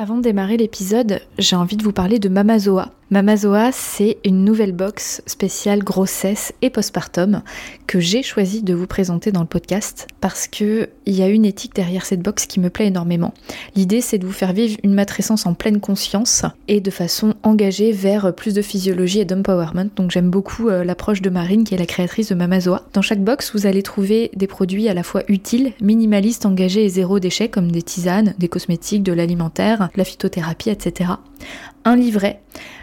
Avant de démarrer l'épisode, j'ai envie de vous parler de Mamazoa. Mamazoa, c'est une nouvelle box spéciale grossesse et postpartum que j'ai choisi de vous présenter dans le podcast parce que il y a une éthique derrière cette box qui me plaît énormément. L'idée, c'est de vous faire vivre une matrescence en pleine conscience et de façon engagée vers plus de physiologie et d'empowerment. Donc j'aime beaucoup euh, l'approche de Marine qui est la créatrice de Mamazoa. Dans chaque box, vous allez trouver des produits à la fois utiles, minimalistes, engagés et zéro déchet comme des tisanes, des cosmétiques, de l'alimentaire, la phytothérapie, etc. Un livret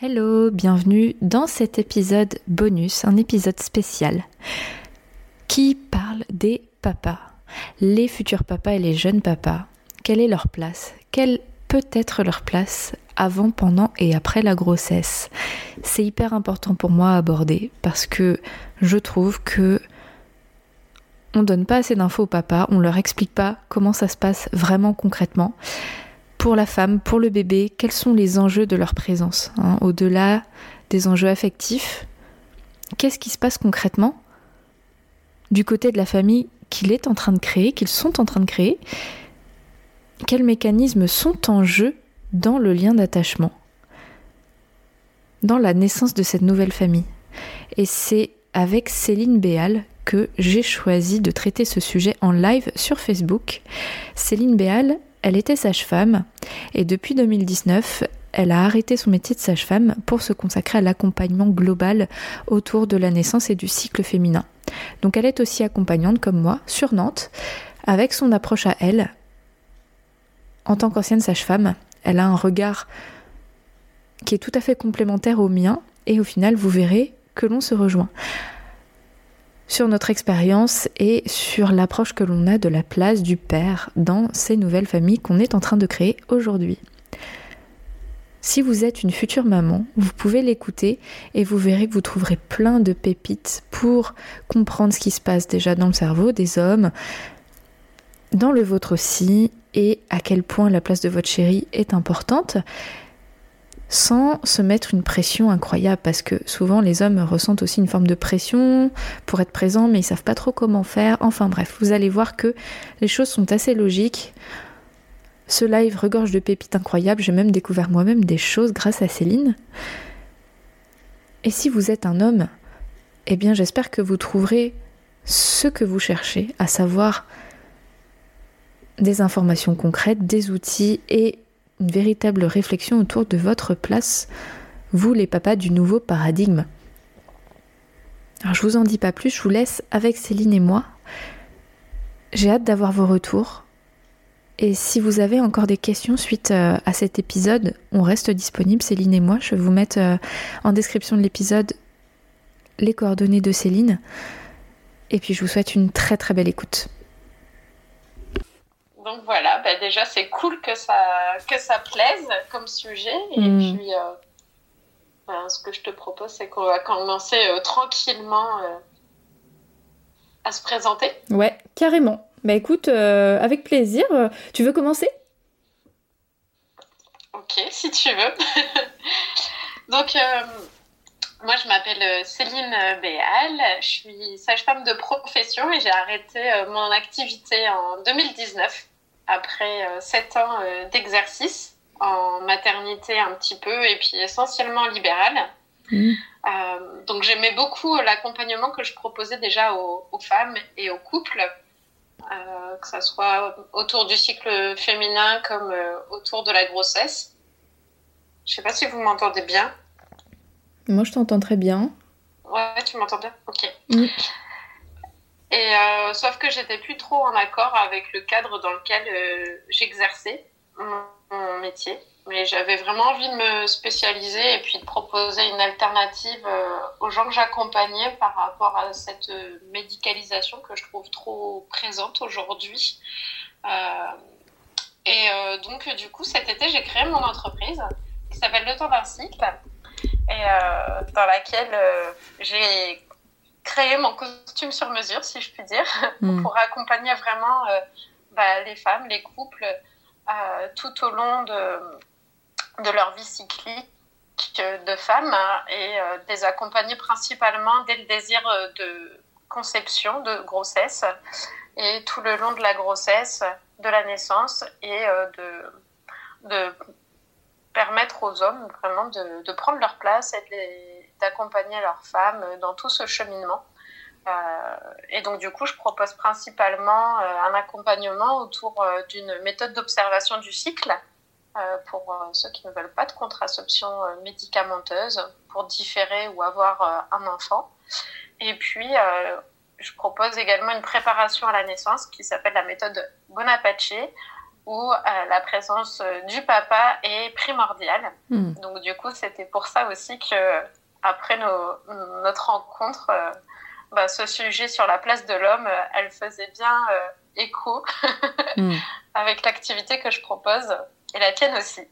Hello, bienvenue dans cet épisode bonus, un épisode spécial qui parle des papas, les futurs papas et les jeunes papas. Quelle est leur place? Quelle peut être leur place avant, pendant et après la grossesse? C'est hyper important pour moi à aborder parce que je trouve que on donne pas assez d'infos aux papas, on leur explique pas comment ça se passe vraiment concrètement pour la femme, pour le bébé, quels sont les enjeux de leur présence, hein, au-delà des enjeux affectifs? Qu'est-ce qui se passe concrètement du côté de la famille qu'il est en train de créer, qu'ils sont en train de créer? Quels mécanismes sont en jeu dans le lien d'attachement, dans la naissance de cette nouvelle famille? Et c'est avec Céline Béal que j'ai choisi de traiter ce sujet en live sur Facebook. Céline Béal, elle était sage-femme et depuis 2019, elle a arrêté son métier de sage-femme pour se consacrer à l'accompagnement global autour de la naissance et du cycle féminin. Donc elle est aussi accompagnante comme moi sur Nantes avec son approche à elle. En tant qu'ancienne sage-femme, elle a un regard qui est tout à fait complémentaire au mien et au final vous verrez que l'on se rejoint sur notre expérience et sur l'approche que l'on a de la place du père dans ces nouvelles familles qu'on est en train de créer aujourd'hui. Si vous êtes une future maman, vous pouvez l'écouter et vous verrez que vous trouverez plein de pépites pour comprendre ce qui se passe déjà dans le cerveau des hommes, dans le vôtre aussi, et à quel point la place de votre chérie est importante sans se mettre une pression incroyable parce que souvent les hommes ressentent aussi une forme de pression pour être présents mais ils savent pas trop comment faire. Enfin bref, vous allez voir que les choses sont assez logiques. Ce live regorge de pépites incroyables, j'ai même découvert moi-même des choses grâce à Céline. Et si vous êtes un homme, eh bien j'espère que vous trouverez ce que vous cherchez, à savoir des informations concrètes, des outils et une véritable réflexion autour de votre place, vous les papas du nouveau paradigme. Alors je vous en dis pas plus, je vous laisse avec Céline et moi. J'ai hâte d'avoir vos retours. Et si vous avez encore des questions suite euh, à cet épisode, on reste disponible, Céline et moi. Je vais vous mettre euh, en description de l'épisode les coordonnées de Céline. Et puis je vous souhaite une très très belle écoute donc voilà, bah, déjà c'est cool que ça, que ça plaise comme sujet. Et mm. puis, euh, bah, ce que je te propose, c'est qu'on va commencer euh, tranquillement euh, à se présenter. Ouais, carrément. Bah écoute, avec plaisir. Tu veux commencer? Ok, si tu veux. donc, moi, je m'appelle Céline Béal, je suis sage-femme de profession et j'ai arrêté mon activité en 2019 après euh, sept ans euh, d'exercice en maternité un petit peu et puis essentiellement libérale. Mmh. Euh, donc j'aimais beaucoup l'accompagnement que je proposais déjà aux, femmes et aux couples, que ce soit autour du cycle féminin comme autour de la grossesse. Je sais pas si vous m'entendez bien. Moi je t'entends très bien. Ouais, tu m'entends bien? Ok. Mmh. Et euh, sauf que j'étais plus trop en accord avec le cadre dans lequel euh, j'exerçais mon, métier. Mais j'avais vraiment envie de me spécialiser et puis de proposer une alternative euh, aux gens que j'accompagnais par rapport à cette médicalisation que je trouve trop présente aujourd'hui. et donc, du coup, cet été, j'ai créé mon entreprise qui s'appelle Le temps d'un cycle et dans laquelle j'ai créé mon costume sur mesure, si je puis dire, hmm. pour accompagner vraiment bah, les femmes, les couples tout au long de, de leur vie cyclique de femmes hein, et les accompagner principalement dès le désir de conception, de grossesse et tout le long de la grossesse, de la naissance et de, de permettre aux hommes vraiment de, de prendre leur place et d'accompagner leurs femmes dans tout ce cheminement. Euh, et donc, du coup, je propose principalement euh, un accompagnement autour euh, d'une méthode d'observation du cycle pour ceux qui ne veulent pas de contraception médicamenteuse, pour différer ou avoir un enfant. Et puis, je propose également une préparation à la naissance qui s'appelle la méthode Bonaparte, où euh, la présence euh, du papa est primordiale. Hmm. Donc du coup, c'était pour ça aussi que après notre rencontre, euh, bah, ce sujet sur la place de l'homme, elle faisait bien écho hmm. avec l'activité que je propose et la tienne aussi.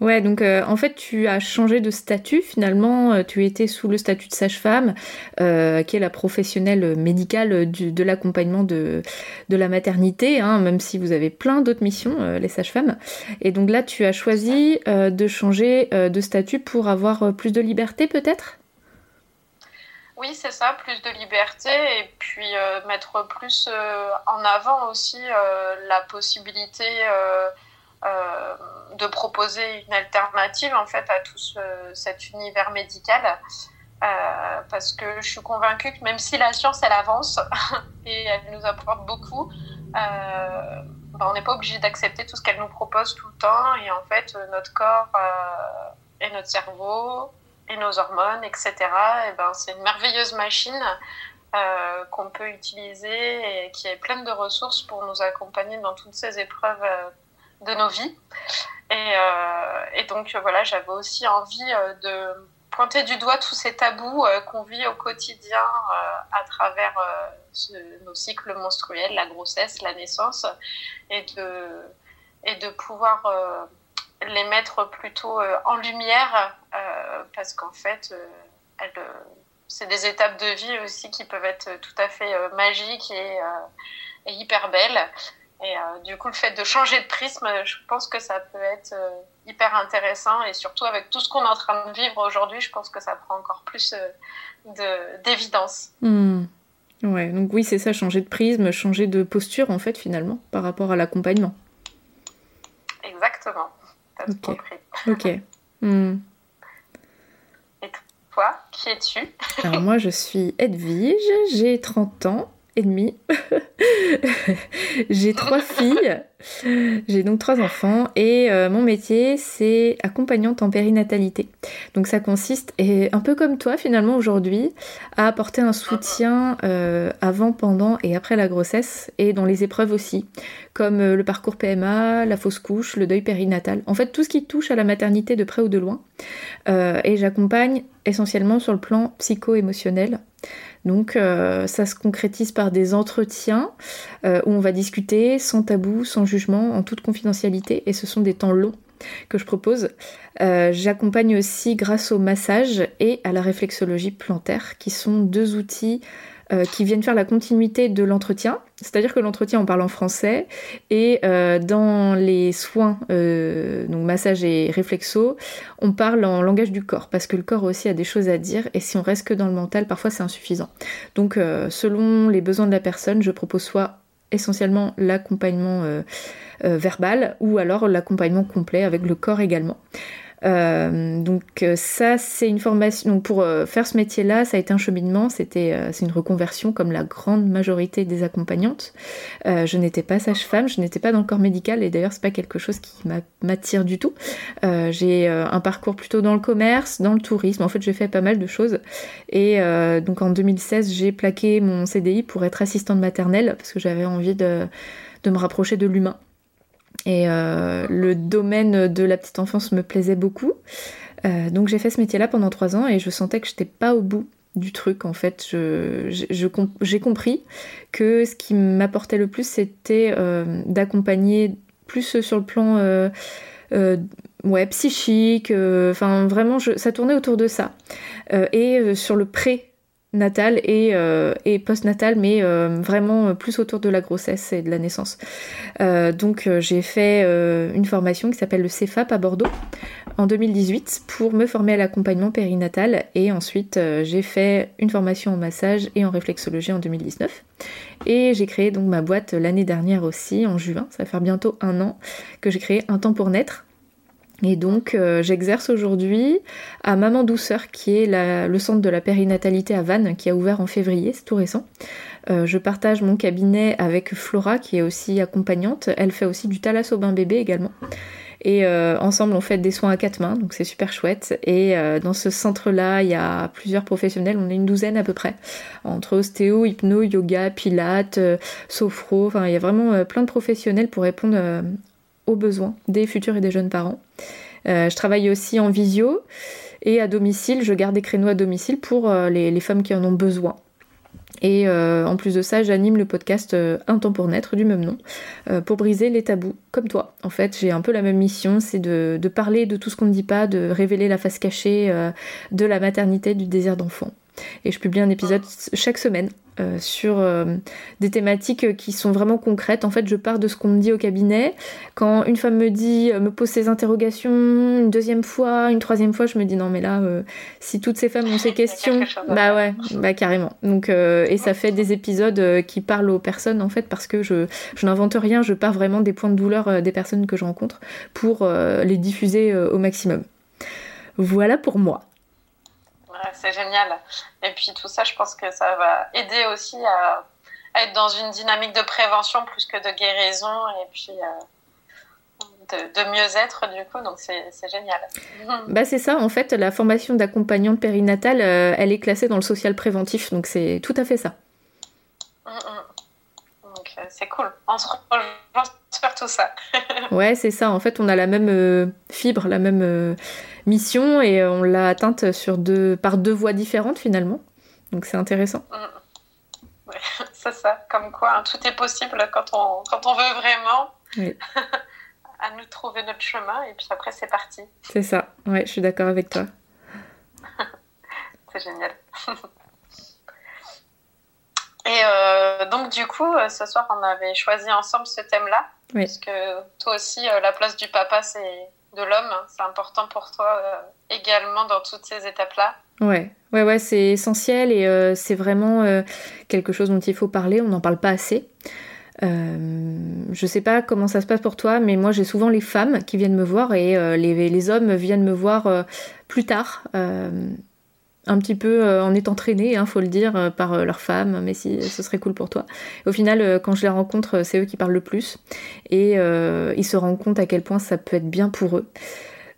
Ouais, donc euh, en fait, tu as changé de statut finalement. Euh, tu étais sous le statut de sage-femme, euh, qui est la professionnelle médicale de l'accompagnement de, de, la maternité, hein, même si vous avez plein d'autres missions, les sages-femmes. Et donc là, tu as choisi de changer de statut pour avoir plus de liberté peut-être? Oui, c'est ça, plus de liberté et puis mettre plus en avant aussi la possibilité euh, de proposer une alternative en fait à tout cet univers médical. Euh, parce que je suis convaincue que même si la science elle avance et elle nous apporte beaucoup, euh, ben, on n'est pas obligé d'accepter tout ce qu'elle nous propose tout le temps et en fait notre corps et notre cerveau et nos hormones, etc. Et ben, c'est une merveilleuse machine qu'on peut utiliser et qui est pleine de ressources pour nous accompagner dans toutes ces épreuves de nos vies. Et, euh, et donc voilà, j'avais aussi envie euh, de pointer du doigt tous ces tabous euh, qu'on vit au quotidien à travers nos cycles menstruels, la grossesse, la naissance, et de, et de pouvoir les mettre plutôt en lumière, parce qu'en fait, c'est des étapes de vie aussi qui peuvent être tout à fait magiques et, et hyper belles. Et euh, du coup, le fait de changer de prisme, je pense que ça peut être euh, hyper intéressant. Et surtout avec tout ce qu'on est en train de vivre aujourd'hui, je pense que ça prend encore plus euh, d'évidence. Hmm. Ouais, donc oui, c'est ça, changer de prisme, changer de posture, en fait, finalement, par rapport à l'accompagnement. Exactement. T'as tout compris. Ok. Hmm. Et toi, qui es-tu? Alors moi, je suis Edwige, j'ai 30 ans et demi. j'ai trois filles, j'ai donc trois enfants et euh, mon métier c'est accompagnante en périnatalité. Donc ça consiste, et un peu comme toi finalement aujourd'hui, à apporter un soutien euh, avant, pendant et après la grossesse et dans les épreuves aussi, comme euh, le parcours PMA, la fausse couche, le deuil périnatal. En fait tout ce qui touche à la maternité de près ou de loin. et j'accompagne essentiellement sur le plan psycho-émotionnel. Donc euh, ça se concrétise par des entretiens euh, où on va discuter sans tabou, sans jugement, en toute confidentialité, et ce sont des temps longs que je propose. Euh, j'accompagne aussi grâce au massage et à la réflexologie plantaire, qui sont deux outils euh, qui viennent faire la continuité de l'entretien. C'est-à-dire que l'entretien, on parle en français, et euh, dans les soins, euh, donc massage et réflexo, on parle en langage du corps, parce que le corps aussi a des choses à dire, et si on reste que dans le mental, parfois c'est insuffisant. Donc selon les besoins de la personne, je propose soit essentiellement l'accompagnement verbal, ou alors l'accompagnement complet avec le corps également. Euh, donc euh, ça, c'est une formation. Donc pour euh, faire ce métier-là, ça a été un cheminement. C'était, c'est une reconversion comme la grande majorité des accompagnantes. je n'étais pas sage-femme, je n'étais pas dans le corps médical, et d'ailleurs c'est pas quelque chose qui m'attire du tout. j'ai un parcours plutôt dans le commerce, dans le tourisme. En fait, j'ai fait pas mal de choses. Et donc en 2016, j'ai plaqué mon CDI pour être assistante maternelle parce que j'avais envie de, de me rapprocher de l'humain. Et euh, le domaine de la petite enfance me plaisait beaucoup. Euh, donc j'ai fait ce métier-là pendant trois ans et je sentais que je n'étais pas au bout du truc en fait. J'ai compris que ce qui m'apportait le plus c'était euh, d'accompagner plus sur le plan psychique. Enfin, vraiment, ça tournait autour de ça. et sur le pré natal et, euh, mais euh, vraiment plus autour de la grossesse et de la naissance. Euh, donc j'ai fait une formation qui s'appelle le CEFAP à Bordeaux en 2018 pour me former à l'accompagnement périnatal et ensuite j'ai fait une formation en massage et en réflexologie en 2019. Et j'ai créé donc ma boîte l'année dernière aussi, en juin, ça va faire bientôt un an que j'ai créé Un temps pour naître et donc euh, j'exerce aujourd'hui à Maman Douceur, qui est le centre de la périnatalité à Vannes, qui a ouvert en février, c'est tout récent. Euh, je partage mon cabinet avec Flora, qui est aussi accompagnante. Elle fait aussi du thalasso bain bébé également. Et euh, ensemble, on fait des soins à quatre mains, donc c'est super chouette. Et dans ce centre-là, il y a plusieurs professionnels, on est une douzaine à peu près, entre ostéo, hypno, yoga, pilates, sophro. Enfin, il y a vraiment plein de professionnels pour répondre aux besoins des futurs et des jeunes parents. Euh, je travaille aussi en visio et à domicile, je garde des créneaux à domicile pour euh, les, femmes qui en ont besoin. Et euh, en plus de ça, j'anime le podcast Un temps pour naître du même nom, pour briser les tabous, comme toi. En fait, j'ai un peu la même mission, c'est de, de, parler de tout ce qu'on ne dit pas, de révéler la face cachée de la maternité, du désir d'enfant. Et je publie un épisode chaque semaine euh, sur euh, des thématiques qui sont vraiment concrètes. En fait, je pars de ce qu'on me dit au cabinet. Quand une femme me dit, euh, me pose ses interrogations, une deuxième fois, une troisième fois, je me dis non mais là, si toutes ces femmes ont ces questions, bah ouais, bah carrément. Donc et ça fait des épisodes qui parlent aux personnes en fait parce que je, je n'invente rien, je pars vraiment des points de douleur des personnes que je rencontre pour les diffuser au maximum. Voilà pour moi c'est génial. Et puis tout ça, je pense que ça va aider aussi à, être dans une dynamique de prévention plus que de guérison et puis euh, de, mieux-être du coup. Donc c'est génial. Bah c'est ça. En fait, la formation d'accompagnante périnatale, euh, elle est classée dans le social préventif. Donc c'est tout à fait ça. Mm, mm. Donc euh, c'est cool. On se rejoint sur tout ça. ouais, c'est ça. En fait, on a la même fibre, la même mission et euh, on l'a atteinte sur deux, par deux voies différentes finalement. Donc c'est intéressant. Mm. Ouais, c'est ça. Comme quoi, hein, tout est possible quand on, quand on veut vraiment. à nous trouver notre chemin et puis après c'est parti. C'est ça, ouais, je suis d'accord avec toi. c'est génial. Et euh, donc du coup, euh, ce soir on avait choisi ensemble ce thème-là. Oui. Parce que toi aussi, la place du papa, c'est de l'homme. C'est important pour toi euh, également dans toutes ces étapes-là. Ouais, ouais, ouais, c'est essentiel et euh, c'est vraiment euh, quelque chose dont il faut parler. On n'en parle pas assez. je sais pas comment ça se passe pour toi, mais moi j'ai souvent les femmes qui viennent me voir et les, les, hommes viennent me voir plus tard un petit peu euh, en étant traînés, hein, faut le dire, euh, par euh, leurs femmes, mais si ce serait cool pour toi. Au final, quand je les rencontre, c'est eux qui parlent le plus, et ils se rendent compte à quel point ça peut être bien pour eux.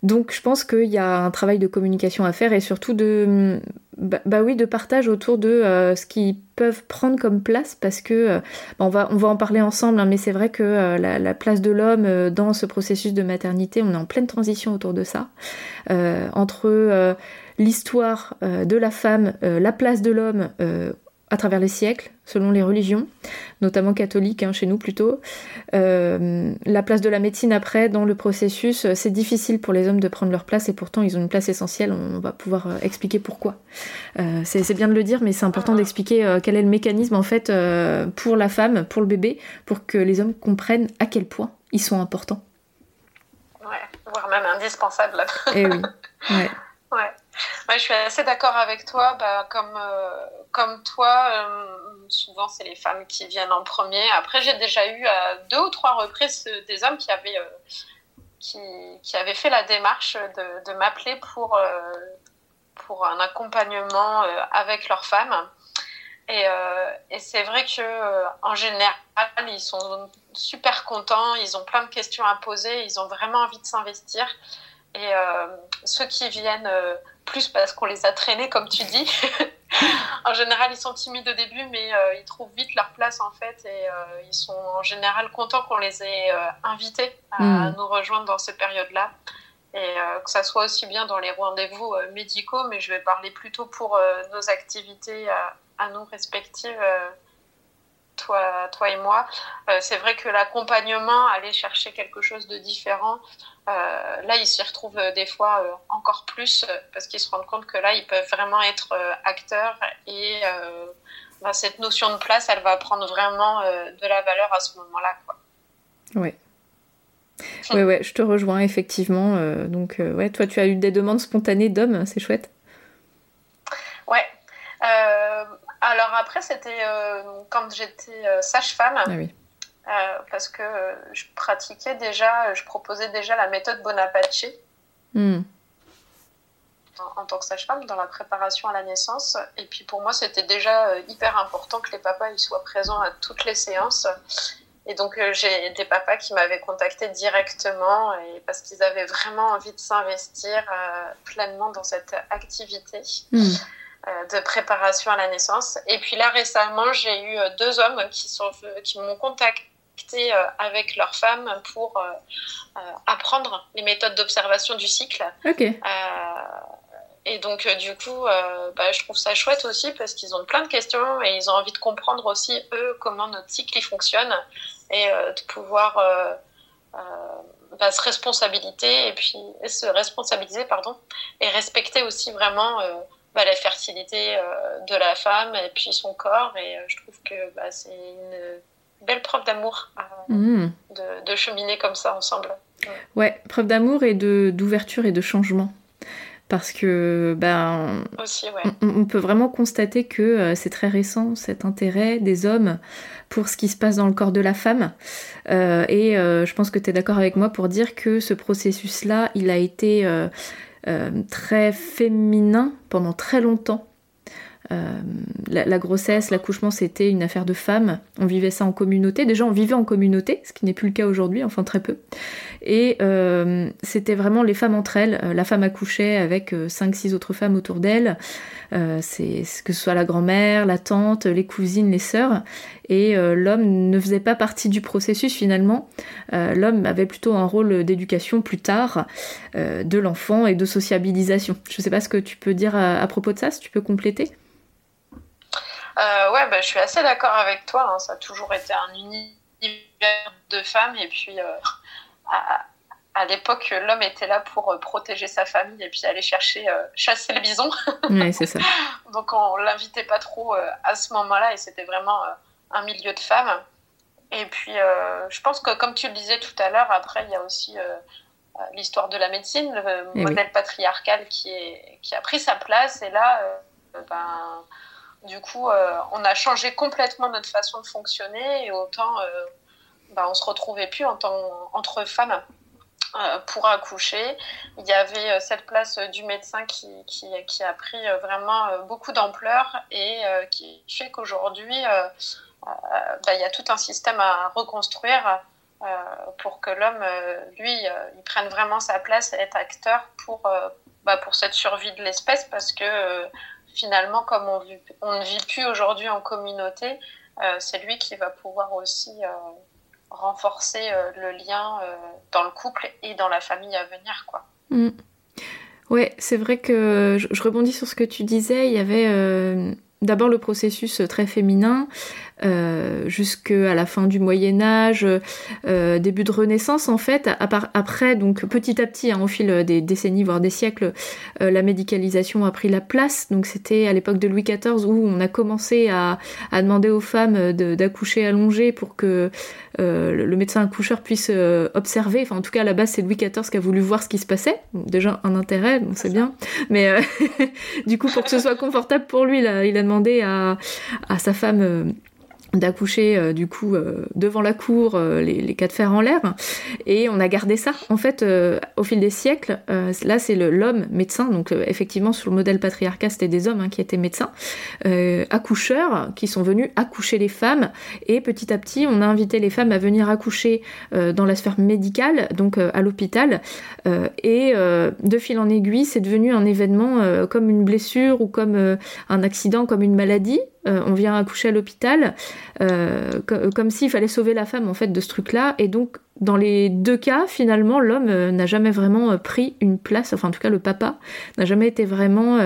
Donc je pense qu'il y a un travail de communication à faire et surtout de, bah, bah oui, de partage autour de ce qu'ils peuvent prendre comme place parce que bah, on, va, on va en parler ensemble, hein, mais c'est vrai que la, la, place de l'homme dans ce processus de maternité, on est en pleine transition autour de ça. entre l'histoire euh, de la femme, euh, la place de l'homme euh, à travers les siècles, selon les religions, notamment catholiques, hein, chez nous plutôt. la place de la médecine après, dans le processus, c'est difficile pour les hommes de prendre leur place et pourtant ils ont une place essentielle. On va pouvoir expliquer pourquoi. c'est bien de le dire, mais c'est important d'expliquer quel est le mécanisme en fait pour la femme, pour le bébé, pour que les hommes comprennent à quel point ils sont importants. Ouais, voire même indispensables. Eh oui. Ouais. ouais je suis assez d'accord avec toi. Bah, comme, euh, comme toi, euh, souvent, c'est les femmes qui viennent en premier. Après, j'ai déjà eu à deux ou trois reprises des hommes qui avaient, euh, qui, qui, avaient fait la démarche de, m'appeler pour, pour un accompagnement avec leurs femmes. Et, et c'est vrai que en général, ils sont super contents, ils ont plein de questions à poser, ils ont vraiment envie de s'investir. Et ceux qui viennent plus parce qu'on les a traînés, comme tu dis. en général, ils sont timides au début, mais euh, ils trouvent vite leur place en fait, et euh, ils sont en général contents qu'on les ait euh, invités à hmm. nous rejoindre dans cette période-là. Et que ça soit aussi bien dans les rendez-vous médicaux, mais je vais parler plutôt pour nos activités à, nous respectives. Toi, toi et moi. c'est vrai que l'accompagnement, aller chercher quelque chose de différent, là, ils s'y retrouvent des fois encore plus parce qu'ils se rendent compte que là, ils peuvent vraiment être acteurs et bah, cette notion de place, elle va prendre vraiment de la valeur à ce moment-là. Oui. Ouais, ouais, je te rejoins effectivement. Euh, donc, euh, ouais, toi, tu as eu des demandes spontanées d'hommes, c'est chouette. Ouais. Euh, alors après, c'était quand j'étais sage-femme. Ah oui. parce que je pratiquais déjà, je proposais déjà la méthode Bonaparte. Hmm. En, tant que sage-femme, dans la préparation à la naissance. Et puis pour moi, c'était déjà hyper important que les papas ils soient présents à toutes les séances et donc, euh, j'ai des papas qui m'avaient contacté directement et parce qu'ils avaient vraiment envie de s'investir euh, pleinement dans cette activité hmm. Euh, de préparation à la naissance. Et puis là, récemment, j'ai eu deux hommes qui, sont, qui m'ont contacté avec leurs femmes pour apprendre les méthodes d'observation du cycle. Et donc, du coup, bah, je trouve ça chouette aussi parce qu'ils ont plein de questions et ils ont envie de comprendre aussi, eux, comment notre cycle fonctionne et euh, de pouvoir euh, euh, bah, se responsabiliser et puis se responsabiliser pardon et respecter aussi vraiment bah, la fertilité de la femme et puis son corps. Et je trouve que bah, c'est une belle preuve d'amour mmh. de, de, cheminer comme ça ensemble. Ouais, preuve d'amour et d'ouverture et de changement. Parce que ben on, peut vraiment constater que euh, c'est très récent cet intérêt des hommes pour ce qui se passe dans le corps de la femme. Euh, et euh, je pense que tu es d'accord avec moi pour dire que ce processus là il a été très féminin pendant très longtemps euh, la, grossesse, l'accouchement, c'était une affaire de femmes. On vivait ça en communauté. Déjà, on vivait en communauté, ce qui n'est plus le cas aujourd'hui, enfin très peu. Et euh, c'était vraiment les femmes entre elles. Euh, la femme accouchait avec 5-6 autres femmes autour d'elle. que ce soit la grand-mère, la tante, les cousines, les sœurs. Et l'homme ne faisait pas partie du processus finalement. l'homme avait plutôt un rôle d'éducation plus tard de l'enfant et de sociabilisation. Je ne sais pas ce que tu peux dire à propos de ça, si tu peux compléter. Euh, ouais, bah, je suis assez d'accord avec toi. Hein. Ça a toujours été un univers de femmes. Et puis, euh, à, l'époque, l'homme était là pour euh, protéger sa famille et puis aller chercher, chasser le bison. Oui, c'est ça. Donc, on l'invitait pas trop à ce moment-là. Et c'était vraiment un milieu de femmes. Et puis, je pense que, comme tu le disais tout à l'heure, après, il y a aussi l'histoire de la médecine, le eh modèle patriarcal qui, est, qui a pris sa place. Et là, ben du coup, euh, on a changé complètement notre façon de fonctionner et autant euh, bah, on se retrouvait plus en entre femmes euh, pour accoucher. Il y avait cette place du médecin qui, qui, a pris vraiment beaucoup d'ampleur et qui fait qu'aujourd'hui, bah, il y a tout un système à reconstruire pour que l'homme, lui, il prenne vraiment sa place et être acteur pour, bah, pour cette survie de l'espèce parce que finalement, comme on, ne vit plus aujourd'hui en communauté, euh, c'est lui qui va pouvoir aussi euh, renforcer euh, le lien dans le couple et dans la famille à venir. Quoi. Mm. Ouais, c'est vrai que je, rebondis sur ce que tu disais. Il y avait d'abord le processus très féminin euh, jusqu'à la fin du Moyen Âge, euh, début de Renaissance en fait. après, donc petit à petit, hein, au fil des décennies voire des siècles, euh, la médicalisation a pris la place. Donc c'était à l'époque de Louis XIV où on a commencé à, demander aux femmes d'accoucher allongées pour que le médecin accoucheur puisse observer. Enfin, en tout cas, à la base, c'est Louis XIV qui a voulu voir ce qui se passait. Déjà un intérêt, bon, c'est bien. Mais du coup, pour que ce soit confortable pour lui, là, il a demandé à, à sa femme d'accoucher euh, du coup euh, devant la cour euh, les, les cas de fer en l'air. Et on a gardé ça. En fait au fil des siècles là c'est l'homme médecin. Donc effectivement sur le modèle patriarcat c'était des hommes hein, qui étaient médecins accoucheurs qui sont venus accoucher les femmes. Et petit à petit on a invité les femmes à venir accoucher dans la sphère médicale donc à l'hôpital. Et de fil en aiguille c'est devenu un événement comme une blessure ou comme un accident comme une maladie euh, on vient accoucher à l'hôpital, euh, comme s'il fallait sauver la femme en fait de ce truc-là. Et donc dans les deux cas, finalement, l'homme euh, n'a jamais vraiment pris une place, enfin en tout cas le papa n'a jamais été vraiment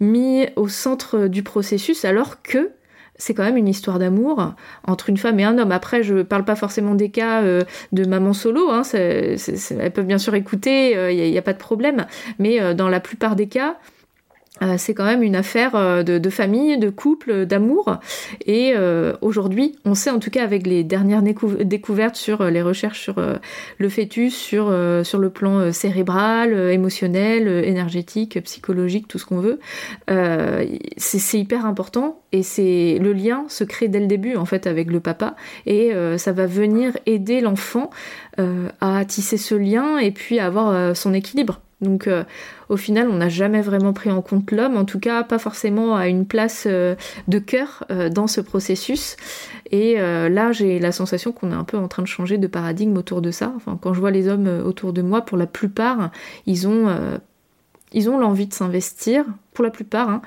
mis au centre du processus, alors que c'est quand même une histoire d'amour entre une femme et un homme. Après, je parle pas forcément des cas euh, de maman solo, hein, elles peuvent bien sûr écouter, il n'y a, pas de problème, mais dans la plupart des cas, euh, c'est quand même une affaire euh, de, famille, de couple, d'amour. Et euh, aujourd'hui, on sait en tout cas avec les dernières découvertes sur les recherches sur le fœtus, sur, sur le plan cérébral, émotionnel, énergétique, psychologique, tout ce qu'on veut, c'est hyper important. Et c'est le lien se crée dès le début en fait avec le papa. Et ça va venir aider l'enfant à tisser ce lien et puis à avoir son équilibre. Donc euh, au final, on n'a jamais vraiment pris en compte l'homme, en tout cas pas forcément à une place euh, de cœur euh, dans ce processus. Et là, j'ai la sensation qu'on est un peu en train de changer de paradigme autour de ça. Enfin, quand je vois les hommes autour de moi, pour la plupart, ils ont ils ont l'envie de s'investir, pour la plupart. Hein.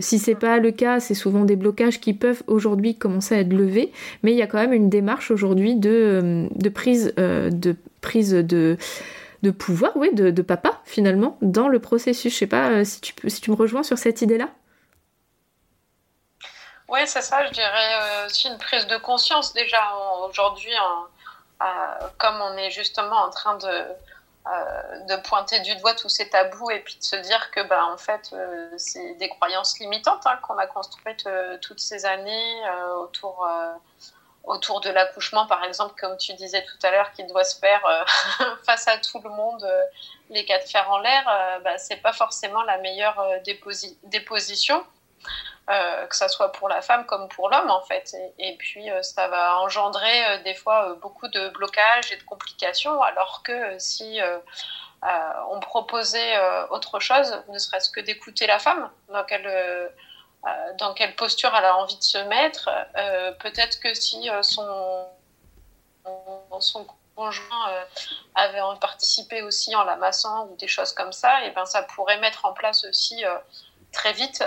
si c'est pas le cas, c'est souvent des blocages qui peuvent aujourd'hui commencer à être levés, mais il y a quand même une démarche aujourd'hui de, de, prise de prise de de pouvoir, oui, de, papa finalement dans le processus. Je sais pas euh, si, tu peux, si tu me rejoins sur cette idée-là. Oui, c'est ça, je dirais euh, aussi une prise de conscience déjà aujourd'hui, comme on est justement en train de, euh, de pointer du doigt tous ces tabous et puis de se dire que ben, en fait c'est des croyances limitantes hein, qu'on a construites toutes ces années autour autour de l'accouchement, par exemple, comme tu disais tout à l'heure, qui doit se faire euh, face à tout le monde, euh, les cas de fer en l'air, euh, bah, c'est pas forcément la meilleure déposition, que ce soit pour la femme comme pour l'homme, en fait. Et, puis, ça va engendrer des fois beaucoup de blocages et de complications, alors que si on proposait autre chose, ne serait-ce que d'écouter la femme, donc elle euh, dans quelle posture elle a envie de se mettre. Euh, peut-être que si euh, son, conjoint avait participé aussi en la massant ou des choses comme ça, et ben ça pourrait mettre en place aussi très vite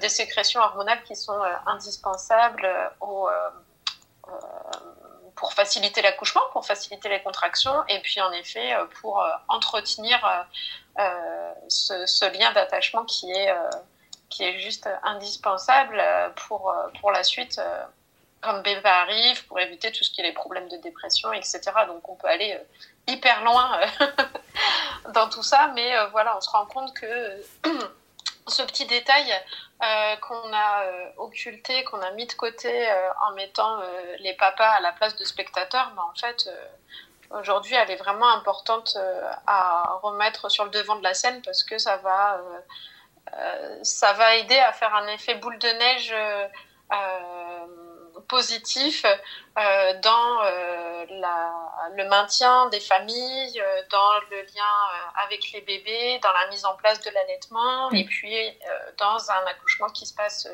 des sécrétions hormonales qui sont indispensables pour faciliter l'accouchement, pour faciliter les contractions, et puis en effet pour entretenir ce, lien d'attachement qui est qui est juste indispensable euh, pour, euh, pour la suite euh, quand le bébé arrive, pour éviter tout ce qui est les problèmes de dépression, etc. Donc on peut aller hyper loin dans tout ça, mais voilà, on se rend compte que ce petit détail qu'on a occulté, qu'on a mis de côté en mettant les papas à la place de spectateurs, ben, en fait, aujourd'hui, elle est vraiment importante à remettre sur le devant de la scène parce que ça va euh, ça va aider à faire un effet boule de neige euh, euh, positif dans le maintien des familles, dans le lien avec les bébés, dans la mise en place de l'allaitement et puis dans un accouchement qui se passe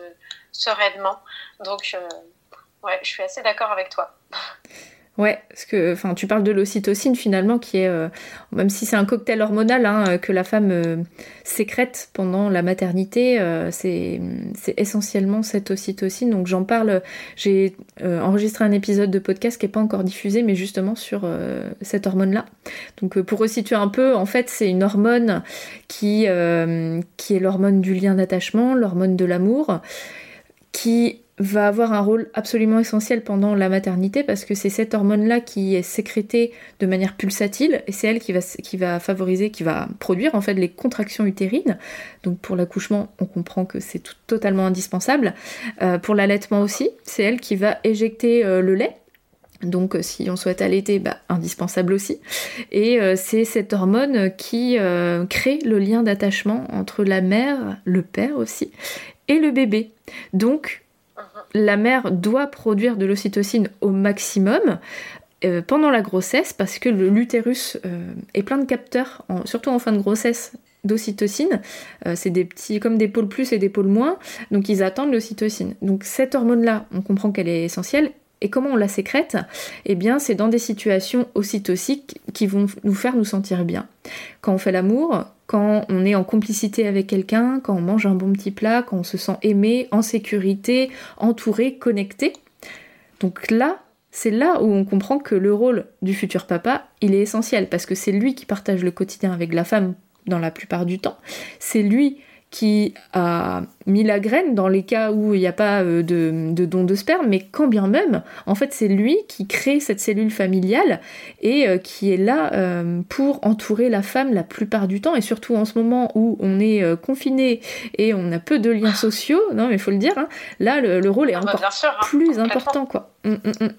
sereinement. Donc, ouais, je suis assez d'accord avec toi. Ouais, parce que enfin, tu parles de l'ocytocine finalement, qui est, euh, même si c'est un cocktail hormonal hein, que la femme euh, sécrète pendant la maternité, euh, c'est essentiellement cette ocytocine. Donc j'en parle, j'ai enregistré un épisode de podcast qui n'est pas encore diffusé, mais justement sur cette hormone-là. Donc pour resituer un peu, en fait, c'est une hormone qui, qui est l'hormone du lien d'attachement, l'hormone de l'amour, qui va avoir un rôle absolument essentiel pendant la maternité parce que c'est cette hormone-là qui est sécrétée de manière pulsatile et c'est elle qui va, qui va favoriser, qui va produire en fait les contractions utérines. Donc pour l'accouchement, on comprend que c'est totalement indispensable. Euh, pour l'allaitement aussi, c'est elle qui va éjecter euh, le lait. Donc si on souhaite allaiter, bah, indispensable aussi. Et euh, c'est cette hormone qui crée le lien d'attachement entre la mère, le père aussi, et le bébé. Donc la mère doit produire de l'ocytocine au maximum euh, pendant la grossesse parce que l'utérus euh, est plein de capteurs, surtout en fin de grossesse d'ocytocine. Euh, c'est des petits comme des pôles plus et des pôles moins, donc ils attendent l'ocytocine. Donc cette hormone-là, on comprend qu'elle est essentielle. Et comment on la sécrète? Eh bien, c'est dans des situations ocytociques qui vont nous faire nous sentir bien. Quand on fait l'amour, quand on est en complicité avec quelqu'un, quand on mange un bon petit plat, quand on se sent aimé, en sécurité, entouré, connecté. Donc là, c'est là où on comprend que le rôle du futur papa, il est essentiel parce que c'est lui qui partage le quotidien avec la femme dans la plupart du temps. C'est lui qui a mis la graine dans les cas où il n'y a pas euh, de, de, don de sperme, mais quand bien même, en fait, c'est lui qui crée cette cellule familiale et euh, qui est là euh, pour entourer la femme la plupart du temps, et surtout en ce moment où on est confiné et on a peu de liens sociaux, non mais il faut le dire, hein, là le, rôle est ah bah, encore hein, plus important, quoi. Hum, hum, hum. Mm,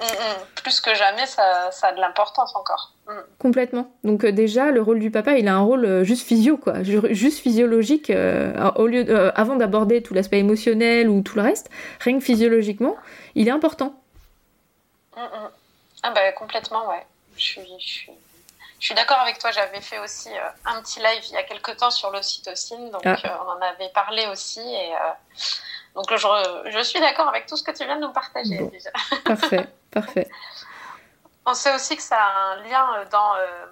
mm. Plus que jamais, ça, ça a de l'importance encore. Mm. Complètement. Donc euh, déjà, le rôle du papa, il a un rôle euh, juste physio, quoi, juste physiologique. Euh, au lieu, avant d'aborder tout l'aspect émotionnel ou tout le reste, rien que physiologiquement, il est important. Ah bah complètement, ouais. Je suis, je suis, je suis d'accord avec toi. J'avais fait aussi un petit live il y a quelques temps sur l'ocytocine, donc ah. on en avait parlé aussi et donc je, je suis d'accord avec tout ce que tu viens de nous partager déjà. Parfait, parfait. On sait aussi que ça a un lien euh, dans euh,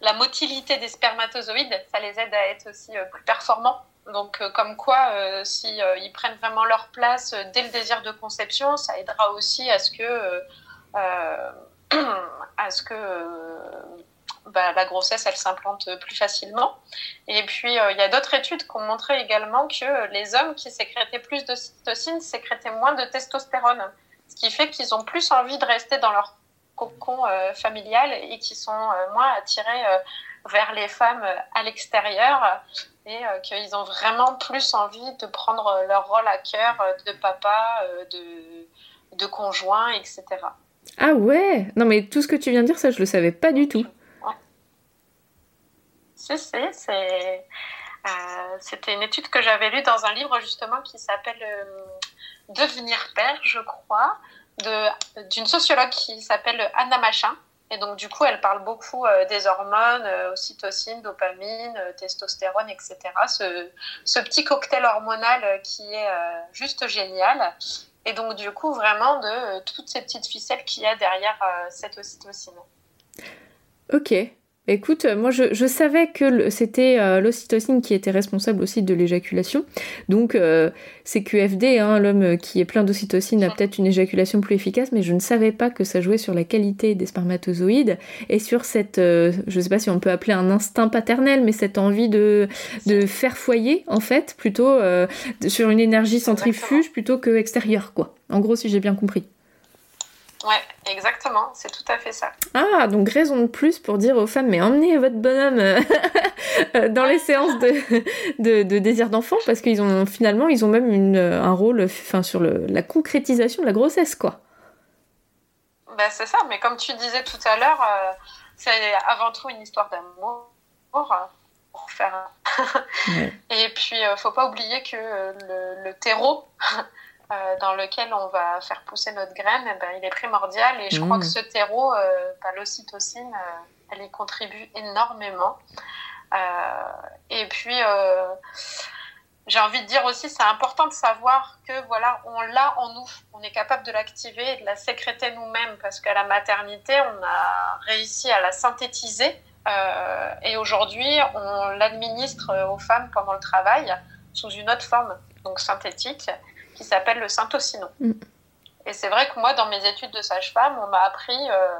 la motilité des spermatozoïdes. Ça les aide à être aussi euh, plus performants. Donc, comme quoi, si ils prennent vraiment leur place dès le désir de conception, ça aidera aussi à ce que, à ce que bah, la grossesse, elle s'implante plus facilement. Et puis, euh, il y a d'autres études qui ont montré également que les hommes qui sécrétaient plus de cytocine sécrétaient moins de testostérone, ce qui fait qu'ils ont plus envie de rester dans leur cocon euh, familial et qui sont euh, moins attirés vers les femmes à l'extérieur et qu'ils ont vraiment plus envie de prendre leur rôle à cœur de papa, de, de conjoint, etc. Ah ouais Non mais tout ce que tu viens de dire, ça je le savais pas du tout. Si, c'est. Euh, c'était une étude que j'avais lue dans un livre justement qui s'appelle euh, Devenir père, je crois, d'une sociologue qui s'appelle Anna Machin. Et donc, du coup, elle parle beaucoup euh, des hormones, ocytocine, dopamine, testostérone, etc. Ce, ce, petit cocktail hormonal qui est juste génial. Et donc, du coup, vraiment de toutes ces petites ficelles qu'il y a derrière cette ocytocine. Ok, Écoute, moi je, savais que c'était euh, l'ocytocine qui était responsable aussi de l'éjaculation. Donc euh, c'est QFD, hein, l'homme qui est plein d'ocytocine a peut-être une éjaculation plus efficace, mais je ne savais pas que ça jouait sur la qualité des spermatozoïdes et sur cette, euh, je ne sais pas si on peut appeler un instinct paternel, mais cette envie de, de faire foyer en fait, plutôt sur une énergie centrifuge plutôt que extérieure quoi. En gros, si j'ai bien compris. Ouais, exactement, c'est tout à fait ça. Ah, donc raison de plus pour dire aux femmes, mais emmenez votre bonhomme euh, dans les séances de, de, désir d'enfant, parce qu'ils ont finalement, ils ont même une, un rôle enfin, sur le, la concrétisation de la grossesse, quoi. Bah, c'est ça, mais comme tu disais tout à l'heure, euh, c'est avant tout une histoire d'amour. Pour faire... Et puis, il euh, faut pas oublier que le, le terreau euh, dans lequel on va faire pousser notre graine, eh ben, il est primordial. Et je crois que mmh. ce terreau, euh, bah, l'ocytocine, euh, elle y contribue énormément. et puis, j'ai envie de dire aussi, c'est important de savoir que voilà, on l'a en nous, on est capable de l'activer et de la sécréter nous-mêmes, parce qu'à la maternité, on a réussi à la synthétiser. et aujourd'hui, on l'administre aux femmes pendant le travail sous une autre forme, donc synthétique qui s'appelle le syntocinon. Mm. Et c'est vrai que moi, dans mes études de sage-femme, on m'a appris euh,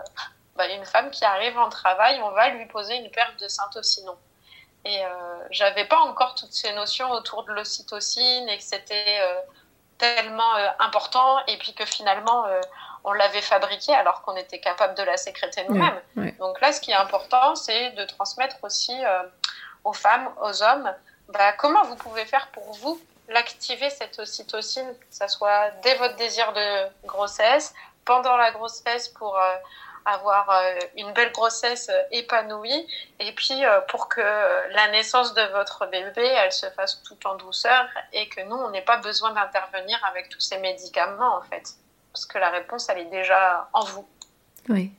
bah, une femme qui arrive en travail, on va lui poser une perte de syntocinon. Et euh, j'avais pas encore toutes ces notions autour de l'ocytocine et que c'était euh, tellement euh, important et puis que finalement on l'avait fabriquée alors qu'on était capable de la sécréter nous-mêmes. Donc là, ce qui est important, c'est de transmettre aussi aux femmes, aux hommes, bah, comment vous pouvez faire pour vous l'activer cette ocytocine, que ce soit dès votre désir de grossesse, pendant la grossesse pour euh, avoir euh, une belle grossesse euh, épanouie, et puis pour que la naissance de votre bébé, elle se fasse tout en douceur et que nous, on n'ait pas besoin d'intervenir avec tous ces médicaments, en fait. Parce que la réponse, elle est déjà en vous. Oui.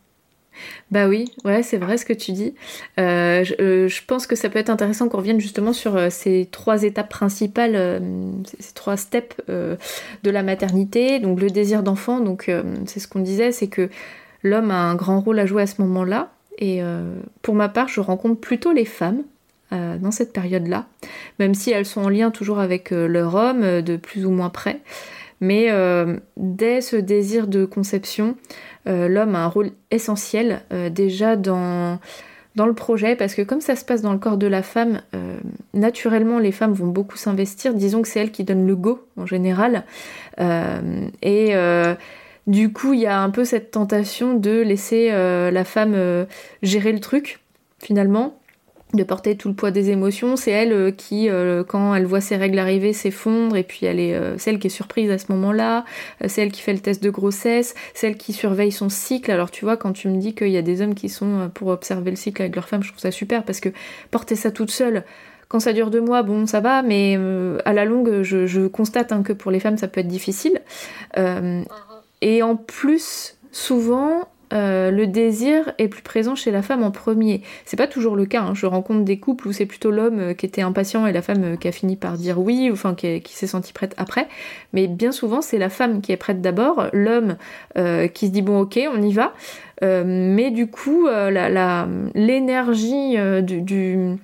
Bah oui, ouais, c'est vrai ce que tu dis. Euh, euh, je, pense que ça peut être intéressant qu'on revienne justement sur euh, ces trois étapes principales, ces trois steps de la maternité. Donc le désir d'enfant, donc c'est ce qu'on disait, c'est que l'homme a un grand rôle à jouer à ce moment-là. Et pour ma part, je rencontre plutôt les femmes dans cette période-là, même si elles sont en lien toujours avec leur homme de plus ou moins près. Mais dès ce désir de conception, euh, l'homme a un rôle essentiel euh, déjà dans dans le projet parce que comme ça se passe dans le corps de la femme, euh, naturellement les femmes vont beaucoup s'investir. Disons que c'est elles qui donnent le go en général. Euh, et euh, du coup, il y a un peu cette tentation de laisser la femme gérer le truc finalement de porter tout le poids des émotions. C'est elle euh, qui, euh, quand elle voit ses règles arriver, s'effondre et puis elle est euh, celle qui est surprise à ce moment-là. c'est elle qui fait le test de grossesse, celle qui surveille son cycle. Alors tu vois, quand tu me dis qu'il y a des hommes qui sont pour observer le cycle avec leur femme, je trouve ça super parce que porter ça toute seule, quand ça dure deux mois, bon, ça va, mais à la longue, je, constate hein, que pour les femmes, ça peut être difficile. Uh-huh. et en plus, souvent, euh, le désir est plus présent chez la femme en premier. C'est pas toujours le cas. Hein. Je rencontre des couples où c'est plutôt l'homme euh, qui était impatient et la femme euh, qui a fini par dire oui, ou enfin qui, s'est sentie prête après. Mais bien souvent, c'est la femme qui est prête d'abord, l'homme qui se dit bon ok, on y va. mais du coup, l'énergie du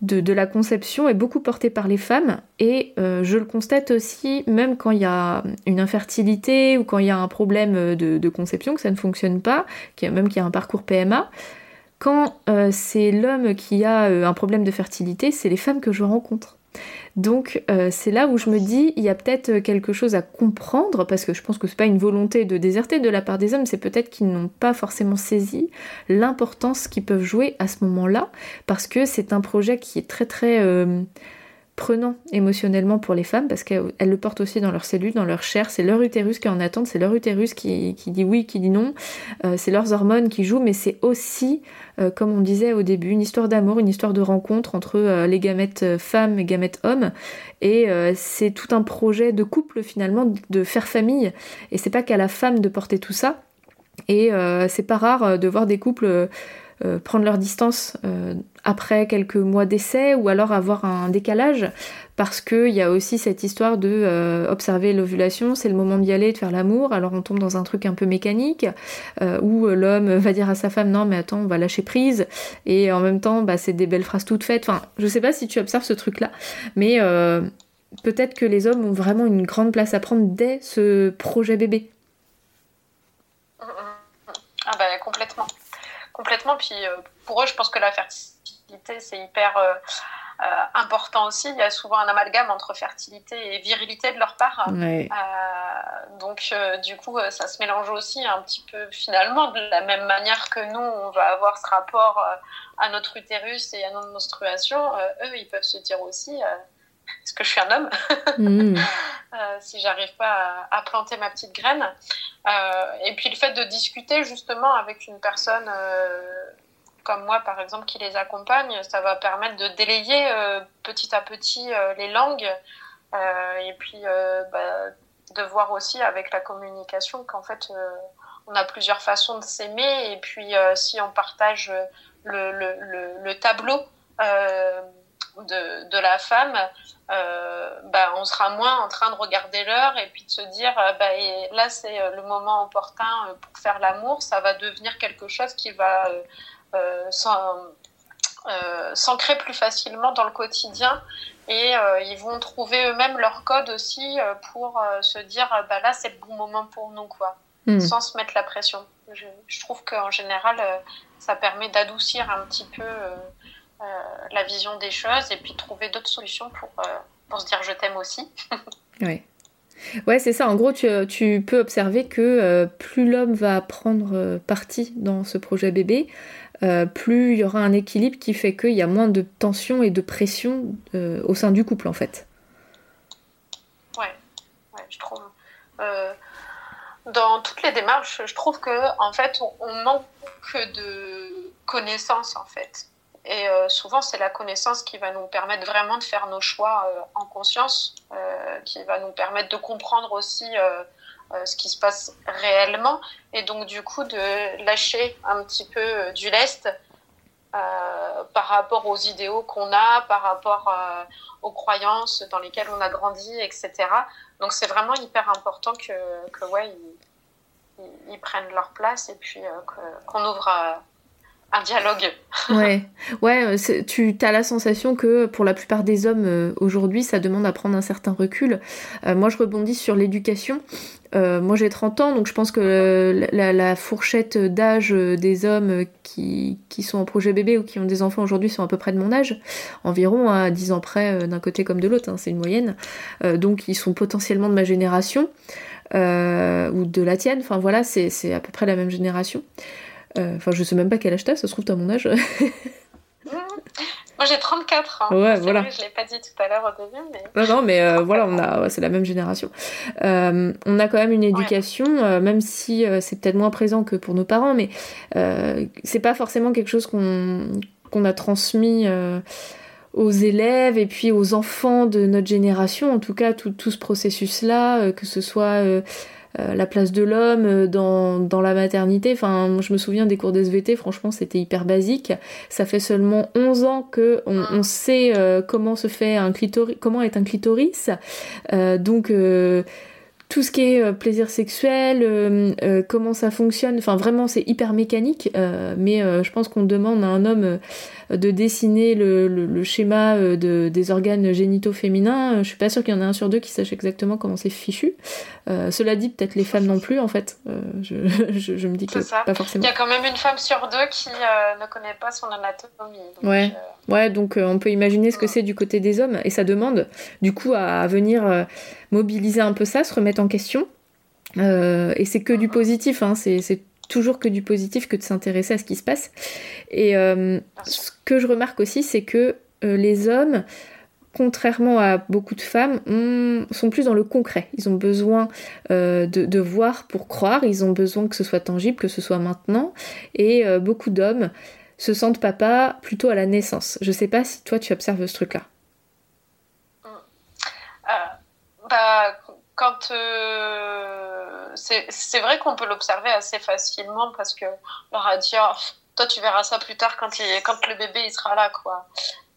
de, la conception est beaucoup portée par les femmes et euh, je le constate aussi même quand il y a une infertilité ou quand il y a un problème de, conception que ça ne fonctionne pas, même qu'il y a un parcours PMA. Quand euh, c'est l'homme qui a euh, un problème de fertilité, c'est les femmes que je rencontre. Donc euh, c'est là où je me dis, il y a peut-être quelque chose à comprendre, parce que je pense que c'est pas une volonté de déserter de la part des hommes, c'est peut-être qu'ils n'ont pas forcément saisi l'importance qu'ils peuvent jouer à ce moment-là, parce que c'est un projet qui est très très euh, prenant émotionnellement pour les femmes parce qu'elles le portent aussi dans leur cellule, dans leur chair. C'est leur utérus qui en attente, c'est leur utérus qui, dit oui, qui dit non. Euh, c'est leurs hormones qui jouent, mais c'est aussi, euh, comme on disait au début, une histoire d'amour, une histoire de rencontre entre euh, les gamètes femmes et gamètes hommes. Et c'est tout un projet de couple finalement, de faire famille. Et c'est pas qu'à la femme de porter tout ça. Et c'est pas rare de voir des couples euh, prendre leur distance euh, après quelques mois d'essai ou alors avoir un décalage. Parce qu'il y a aussi cette histoire de euh, observer l'ovulation, c'est le moment d'y aller, de faire l'amour, alors on tombe dans un truc un peu mécanique où l'homme va dire à sa femme non mais attends on va lâcher prise. Et en même temps bah, c'est des belles phrases toutes faites, enfin je sais pas si tu observes ce truc là mais peut-être que les hommes ont vraiment une grande place à prendre dès ce projet bébé. Ah bah complètement complètement. Puis euh, pour eux, je pense que la fertilité, c'est hyper euh, euh, important aussi. Il y a souvent un amalgame entre fertilité et virilité de leur part. donc, du coup, ça se mélange aussi un petit peu finalement de la même manière que nous, on va avoir ce rapport à notre utérus et à notre menstruation. eux, ils peuvent se dire aussi est-ce que je suis un homme mm. euh, Si j'arrive pas à, planter ma petite graine. Euh, et puis le fait de discuter justement avec une personne euh, comme moi, par exemple, qui les accompagne, ça va permettre de délayer petit à petit les langues. et puis bah, de voir aussi avec la communication qu'en fait, on a plusieurs façons de s'aimer. Et puis si on partage le, le, le tableau de, de, la femme, euh, bah, on sera moins en train de regarder l'heure et puis de se dire euh, bah, et là c'est euh, le moment opportun pour faire l'amour, ça va devenir quelque chose qui va s'ancrer plus facilement dans le quotidien et ils vont trouver eux-mêmes leur code aussi pour se dire bah, là c'est le bon moment pour nous quoi, hmm. sans se mettre la pression. Je, je trouve qu'en général ça permet d'adoucir un petit peu la vision des choses et puis trouver d'autres solutions pour, euh, pour se dire je t'aime aussi. oui. Ouais, c'est ça. En gros, tu, tu peux observer que euh, plus l'homme va prendre parti dans ce projet bébé, plus il y aura un équilibre qui fait qu'il y a moins de tension et de pression au sein du couple, en fait. Ouais, ouais je trouve. dans toutes les démarches, je trouve que en fait, on, on manque de connaissances, en fait. Et euh, souvent, c'est la connaissance qui va nous permettre vraiment de faire nos choix euh, en conscience, euh, qui va nous permettre de comprendre aussi ce qui se passe réellement, et donc du coup de lâcher un petit peu du lest par rapport aux idéaux qu'on a, par rapport aux croyances dans lesquelles on a grandi, etc. Donc c'est vraiment hyper important que, que ouais, ils, prennent leur place et puis qu'on ouvre un dialogue. ouais, ouais tu as la sensation que pour la plupart des hommes aujourd'hui, ça demande à prendre un certain recul. moi, je rebondis sur l'éducation. Euh, moi j'ai 30 ans, donc je pense que la, fourchette d'âge des hommes qui, sont en projet bébé ou qui ont des enfants aujourd'hui sont à peu près de mon âge, environ à 10 ans près euh, d'un côté comme de l'autre, hein, c'est une moyenne. Euh, donc ils sont potentiellement de ma génération ou de la tienne, enfin voilà, c'est à peu près la même génération. Enfin je sais même pas quel âge t'as, ça se trouve t'as mon âge. Moi j'ai 34 ans. Ouais, voilà. Vrai, je l'ai pas dit tout à l'heure au début, mais. Non, non, mais euh, voilà, on a, c'est la même génération. Euh, on a quand même une éducation, euh, même si c'est peut-être moins présent que pour nos parents, mais c'est pas forcément quelque chose qu'on qu'on a transmis aux élèves et puis aux enfants de notre génération, en tout cas tout, tout ce processus-là, que ce soit euh, la place de l'homme euh, dans, dans, la maternité. Enfin, je me souviens des cours d'SVT, franchement, c'était hyper basique. Ça fait seulement 11 ans que on, on sait euh, comment se fait un clitoris, comment est un clitoris. donc tout ce qui est plaisir sexuel, comment ça fonctionne, enfin vraiment c'est hyper mécanique, mais je pense qu'on demande à un homme de dessiner le, schéma euh, de, des organes génitaux féminins. Euh, je suis pas sûre qu'il y en ait un sur deux qui sache exactement comment c'est fichu. Euh, cela dit, peut-être les femmes non plus, en fait. je, me dis que pas forcément. Il y a quand même une femme sur deux qui ne connaît pas son anatomie. ouais. ouais, donc on peut imaginer ce que c'est du côté des hommes. Et ça demande, du coup, à, venir mobiliser un peu ça, se remettre en question. et c'est que du positif, hein, c'est toujours que du positif que de s'intéresser à ce qui se passe. Et euh, ce que je remarque aussi, c'est que euh, les hommes, contrairement à beaucoup de femmes, sont plus dans le concret. Ils ont besoin euh, de, voir pour croire, ils ont besoin que ce soit tangible, que ce soit maintenant. Et beaucoup d'hommes se sentent papa plutôt à la naissance. Je sais pas si toi tu observes ce truc-là. bah, quand c'est vrai qu'on peut l'observer assez facilement parce que leur a dit oh, toi tu verras ça plus tard quand, il, quand le bébé il sera là quoi.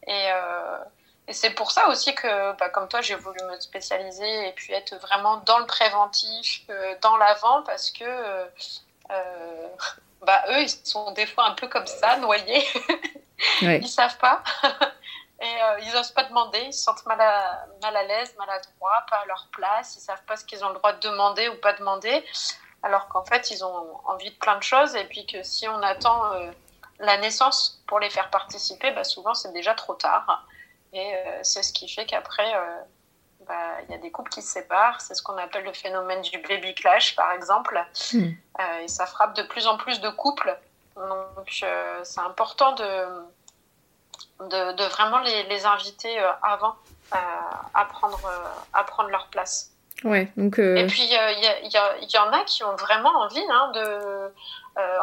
Et, euh, et c'est pour ça aussi que bah, comme toi j'ai voulu me spécialiser et puis être vraiment dans le préventif, euh, dans l'avant parce que euh, bah, eux ils sont des fois un peu comme ça noyés, ils savent pas. Et euh, ils n'osent pas demander, ils se sentent mal à, mal à l'aise, maladroits, pas à leur place, ils savent pas ce qu'ils ont le droit de demander ou pas demander, alors qu'en fait ils ont envie de plein de choses et puis que si on attend euh, la naissance pour les faire participer, bah, souvent c'est déjà trop tard. Et euh, c'est ce qui fait qu'après, bah, il y a des couples qui se séparent. C'est ce qu'on appelle le phénomène du baby clash, par exemple. Hmm. et ça frappe de plus en plus de couples. Donc c'est important de de, vraiment les, inviter euh, avant euh, à, prendre, euh, à prendre leur place. Ouais, donc Et puis, il y, y, en a qui ont vraiment envie hein, de.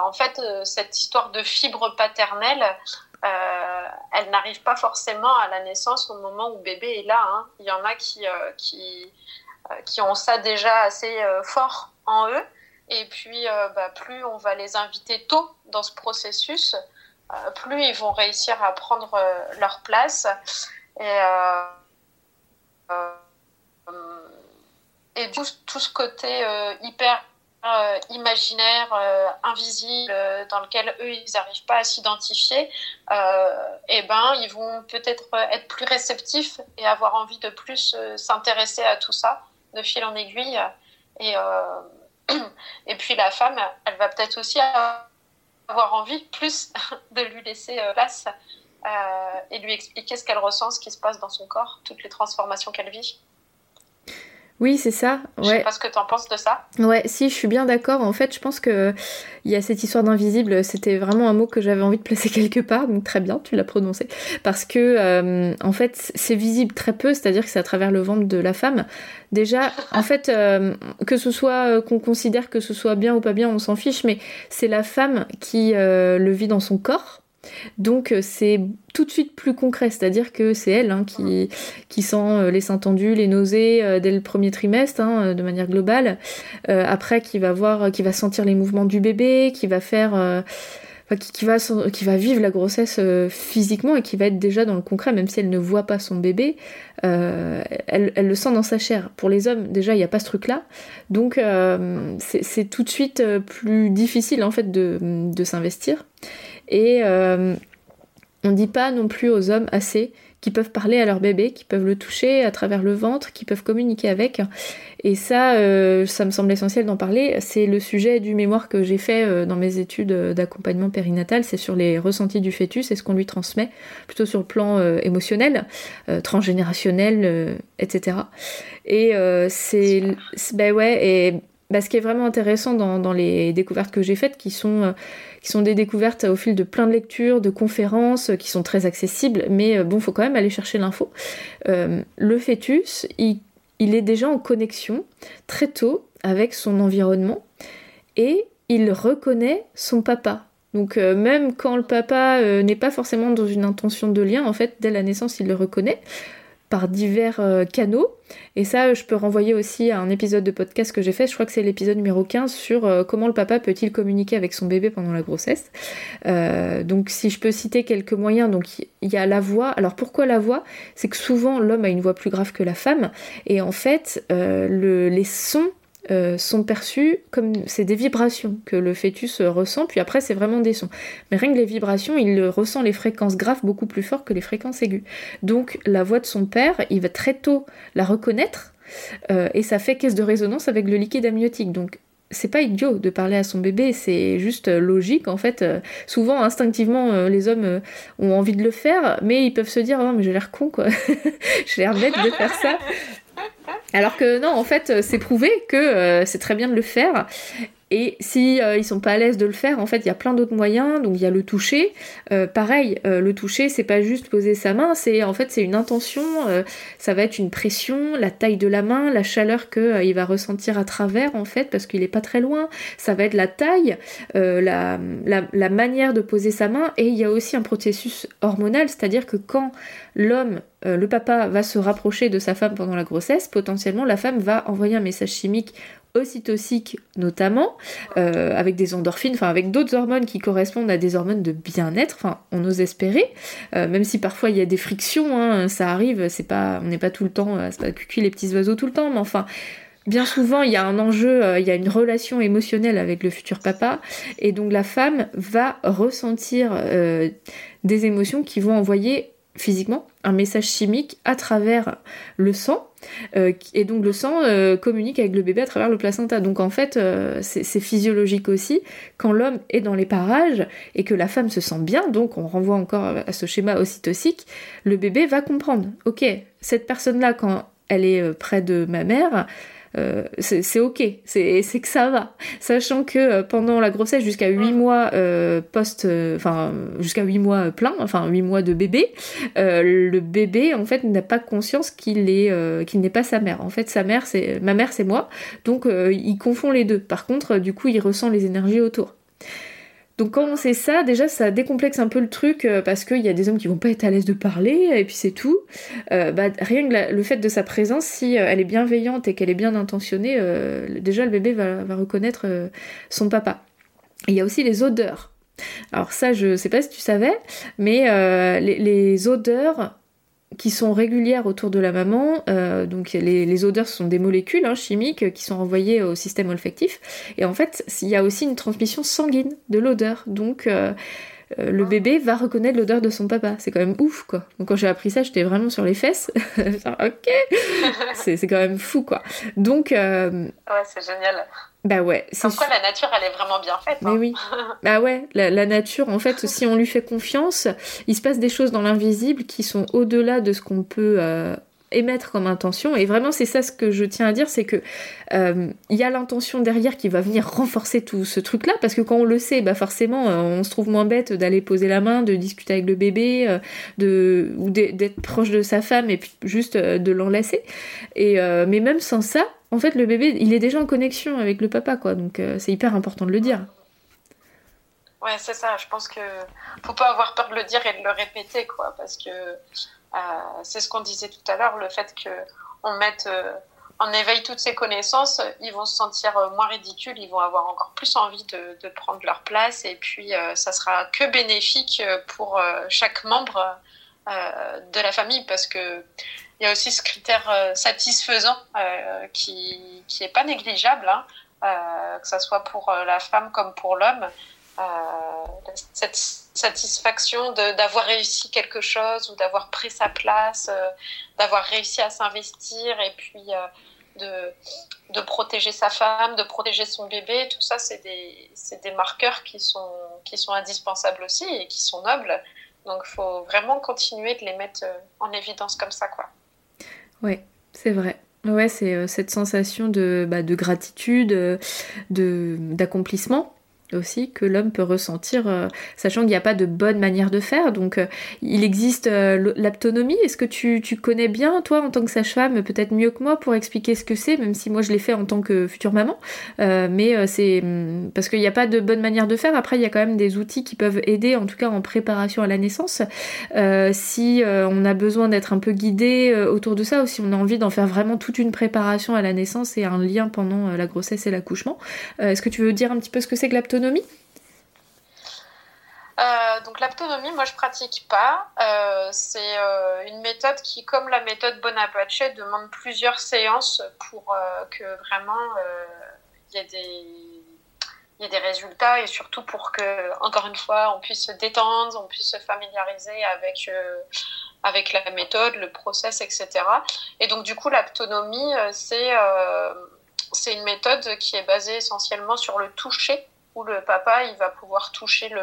en fait, cette histoire de fibre paternelle, elle n'arrive pas forcément à la naissance au moment où bébé est là. Hein. Il y en a qui, qui, qui ont ça déjà assez fort en eux. Et puis, bah, plus on va les inviter tôt dans ce processus, euh, plus ils vont réussir à prendre euh, leur place. Et, euh, et tout, tout, ce côté hyper imaginaire, invisible, dans lequel eux, ils n'arrivent pas à s'identifier, eh ben, ils vont peut-être être plus réceptifs et avoir envie de plus s'intéresser à tout ça, de fil en aiguille. Et, et puis la femme, elle va peut-être aussi avoir avoir envie plus de lui laisser euh, place euh, et lui expliquer ce qu'elle ressent, ce qui se passe dans son corps, toutes les transformations qu'elle vit. Oui, c'est ça. Ouais. Je sais pas ce que tu en penses de ça. Ouais, si, je suis bien d'accord. En fait, je pense que il y a cette histoire d'invisible. C'était vraiment un mot que j'avais envie de placer quelque part, donc très bien, tu l'as prononcé. Parce que, euh, en fait, c'est visible très peu, c'est-à-dire que c'est à travers le ventre de la femme. Déjà, en fait, euh, que ce soit euh, qu'on considère que ce soit bien ou pas bien, on s'en fiche, mais c'est la femme qui le vit dans son corps. Donc euh, c'est tout de suite plus concret, c'est-à-dire que c'est elle hein, qui, sent euh, les seins tendus, les nausées euh, dès le premier trimestre, hein, de manière globale. après, qui va voir, qui va sentir les mouvements du bébé, qui va faire, qui, va, vivre la grossesse physiquement et qui va être déjà dans le concret, même si elle ne voit pas son bébé, elle, le sent dans sa chair. Pour les hommes, déjà, il n'y a pas ce truc-là, donc c'est tout de suite plus difficile en fait de s'investir. Et on ne dit pas non plus aux hommes assez qui peuvent parler à leur bébé, qui peuvent le toucher à travers le ventre, qui peuvent communiquer avec. Et ça, euh, ça me semble essentiel d'en parler. C'est le sujet du mémoire que j'ai fait euh, dans mes études d'accompagnement périnatal. C'est sur les ressentis du fœtus et ce qu'on lui transmet, plutôt sur le plan euh, émotionnel, transgénérationnel, etc. Et c'est, ben ouais, et bah, ce qui est vraiment intéressant dans, les découvertes que j'ai faites, qui sont qui sont des découvertes au fil de plein de lectures, de conférences, qui sont très accessibles, mais euh, bon, faut quand même aller chercher l'info. Euh, le fœtus, il, est déjà en connexion très tôt avec son environnement et il reconnaît son papa. Donc euh, même quand le papa n'est pas forcément dans une intention de lien, en fait, dès la naissance, il le reconnaît par divers euh, canaux. Et ça, je peux renvoyer aussi à un épisode de podcast que j'ai fait, je crois que c'est l'épisode numéro 15, sur euh, comment le papa peut-il communiquer avec son bébé pendant la grossesse. Euh, donc si je peux citer quelques moyens, donc il y a la voix. Alors pourquoi la voix? C'est que souvent l'homme a une voix plus grave que la femme, et en fait, le, les sons euh, sont perçus comme c'est des vibrations que le fœtus ressent, puis après c'est vraiment des sons. Mais rien que les vibrations, il ressent les fréquences graves beaucoup plus fort que les fréquences aiguës. Donc la voix de son père, il va très tôt la reconnaître, euh, et ça fait caisse de résonance avec le liquide amniotique. Donc c'est pas idiot de parler à son bébé, c'est juste logique en fait. souvent, instinctivement, les hommes ont envie de le faire, mais ils peuvent se dire oh, mais j'ai l'air con quoi, j'ai l'air bête de faire ça. Alors que non, en fait, c'est prouvé que euh, c'est très bien de le faire et si euh, ils sont pas à l'aise de le faire, en fait, il y a plein d'autres moyens. Donc il y a le toucher. Euh, pareil, euh, le toucher, c'est pas juste poser sa main, c'est en fait c'est une intention. ça va être une pression, la taille de la main, la chaleur que il va ressentir à travers, en fait, parce qu'il est pas très loin. Ça va être la taille, la, la, manière de poser sa main. Et il y a aussi un processus hormonal, c'est-à-dire que quand l'homme le papa va se rapprocher de sa femme pendant la grossesse, potentiellement la femme va envoyer un message chimique ocytocique notamment, euh, avec des endorphines, enfin avec d'autres hormones qui correspondent à des hormones de bien-être, on ose espérer, euh, même si parfois il y a des frictions, hein, ça arrive, on n'est pas tout le temps, euh, c'est pas cucu les petits oiseaux tout le temps, mais enfin bien souvent il y a un enjeu, il y a une relation émotionnelle avec le futur papa, et donc la femme va ressentir des émotions qui vont envoyer physiquement un message chimique à travers le sang euh, et donc le sang euh, communique avec le bébé à travers le placenta. Donc en fait, euh, c'est physiologique aussi. Quand l'homme est dans les parages et que la femme se sent bien, donc on renvoie encore à ce schéma ocytocique, le bébé va comprendre. Ok, cette personne-là, quand elle est près de ma mère, euh, c'est ok, c'est que ça va. Sachant que euh, pendant la grossesse, jusqu'à 8 mois euh, post, enfin jusqu'à 8 mois plein, enfin 8 mois de bébé, le bébé en fait n'a pas conscience qu'il est qu'il n'est pas sa mère. En fait, sa mère c'est ma mère c'est moi, donc il confond les deux. Par contre, du coup, il ressent les énergies autour. Donc quand on sait ça, déjà ça décomplexe un peu le truc euh, parce qu'il y a des hommes qui vont pas être à l'aise de parler et puis c'est tout. Euh, bah, rien que le fait de sa présence, si euh, elle est bienveillante et qu'elle est bien intentionnée, déjà le bébé va, reconnaître son papa. Il y a aussi les odeurs. Alors ça, je sais pas si tu savais, mais les odeurs qui sont régulières autour de la maman. Euh, donc les, odeurs sont des molécules hein, chimiques qui sont envoyées au système olfactif. Et en fait, il y a aussi une transmission sanguine de l'odeur. Donc euh, euh, le bébé va reconnaître l'odeur de son papa. C'est quand même ouf, quoi. Donc quand j'ai appris ça, j'étais vraiment sur les fesses. ok, c'est quand même fou, quoi. Donc... Ouais, c'est génial. Bah ouais. Comme quoi la nature, elle est vraiment bien faite. Mais hein. oui. bah ouais, la, nature, en fait, si on lui fait confiance, il se passe des choses dans l'invisible qui sont au-delà de ce qu'on peut euh, émettre comme intention. Et vraiment, c'est ça ce que je tiens à dire, c'est que euh, il y a l'intention derrière qui va venir renforcer tout ce truc-là, parce que quand on le sait, bah forcément, euh, on se trouve moins bête d'aller poser la main, de discuter avec le bébé, de ou d'être proche de sa femme et puis juste de l'enlacer. Et mais même sans ça, en fait, le bébé, il est déjà en connexion avec le papa, quoi. Donc, euh, c'est hyper important de le dire. Ouais, c'est ça. Je pense que faut pas avoir peur de le dire et de le répéter, quoi, parce que euh, c'est ce qu'on disait tout à l'heure, le fait que on mette euh, en éveil toutes ces connaissances, ils vont se sentir moins ridicules, ils vont avoir encore plus envie de, prendre leur place, et puis ça sera que bénéfique pour chaque membre de la famille, parce que il y a aussi ce critère euh, satisfaisant euh, qui n'est pas négligeable, hein, euh, que ce soit pour la femme comme pour l'homme. Satisfaction d'avoir réussi quelque chose ou d'avoir pris sa place, d'avoir réussi à s'investir et puis de, de protéger sa femme, de protéger son bébé. Tout ça, c'est des, des marqueurs qui sont, qui sont indispensables aussi et qui sont nobles. Donc, il faut vraiment continuer de les mettre en évidence comme ça, quoi. Oui, c'est vrai. Ouais, c'est euh, cette sensation de, bah, de gratitude, euh, de d'accomplissement aussi que l'homme peut ressentir, euh, sachant qu'il n'y a pas de bonne manière de faire. Donc, euh, il existe euh, l'autonomie. Est-ce que tu, tu, connais bien, toi, en tant que sage-femme, peut-être mieux que moi, pour expliquer ce que c'est, même si moi je l'ai fait en tant que future maman. mais c'est hum, parce qu'il n'y a pas de bonne manière de faire. Après, il y a quand même des outils qui peuvent aider, en tout cas en préparation à la naissance. si on a besoin d'être un peu guidé autour de ça, ou si on a envie d'en faire vraiment toute une préparation à la naissance et un lien pendant la grossesse et l'accouchement. Est-ce que tu veux dire un petit peu ce que c'est que euh, donc l'autonomie, moi je pratique pas. Euh, c'est euh, une méthode qui, comme la méthode Bonaparte, demande plusieurs séances pour que vraiment il y, ait des, résultats et surtout pour que, encore une fois, on puisse se détendre, on puisse se familiariser avec avec la méthode, le process, etc. Et donc du coup, l'autonomie, c'est c'est une méthode qui est basée essentiellement sur le toucher où le papa il va pouvoir toucher le,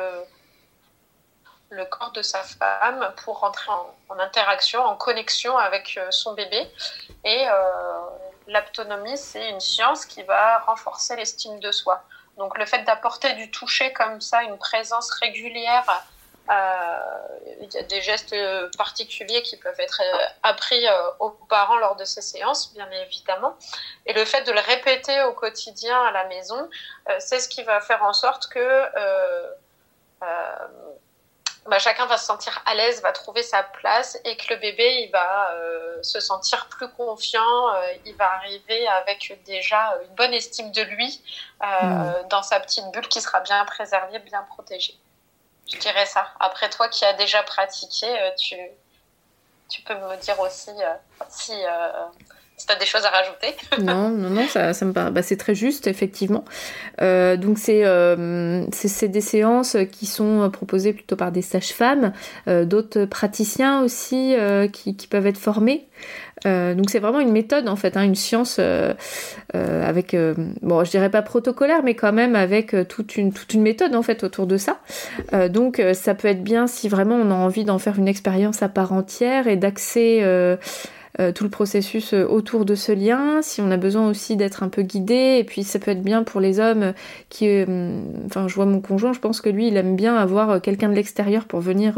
le corps de sa femme pour rentrer en, interaction, en connexion avec euh, son bébé. Et euh, l'autonomie, c'est une science qui va renforcer l'estime de soi. Donc le fait d'apporter du toucher comme ça, une présence régulière il y a des gestes particuliers qui peuvent être euh, appris euh, aux parents lors de ces séances, bien évidemment. Et le fait de le répéter au quotidien à la maison, c'est ce qui va faire en sorte que bah, chacun va se sentir à l'aise, va trouver sa place et que le bébé il va se sentir plus confiant, il va arriver avec déjà une bonne estime de lui mmh. dans sa petite bulle qui sera bien préservée, bien protégée. Je dirais ça. Après, toi qui as déjà pratiqué, euh, tu, tu peux me dire aussi euh, si, euh, tu as des choses à rajouter. non, non, non, ça, ça me paraît. Bah, c'est très juste, effectivement. donc, c'est c'est des séances qui sont proposées plutôt par des sages-femmes, d'autres praticiens aussi qui, qui, peuvent être formés. Euh, donc c'est vraiment une méthode en fait, hein, une science euh, euh, avec, bon je dirais pas protocolaire, mais quand même avec toute une, toute une méthode en fait autour de ça. donc ça peut être bien si vraiment on a envie d'en faire une expérience à part entière et d'axer tout le processus autour de ce lien, si on a besoin aussi d'être un peu guidé, et puis ça peut être bien pour les hommes qui, enfin je vois mon conjoint, je pense que lui il aime bien avoir quelqu'un de l'extérieur pour venir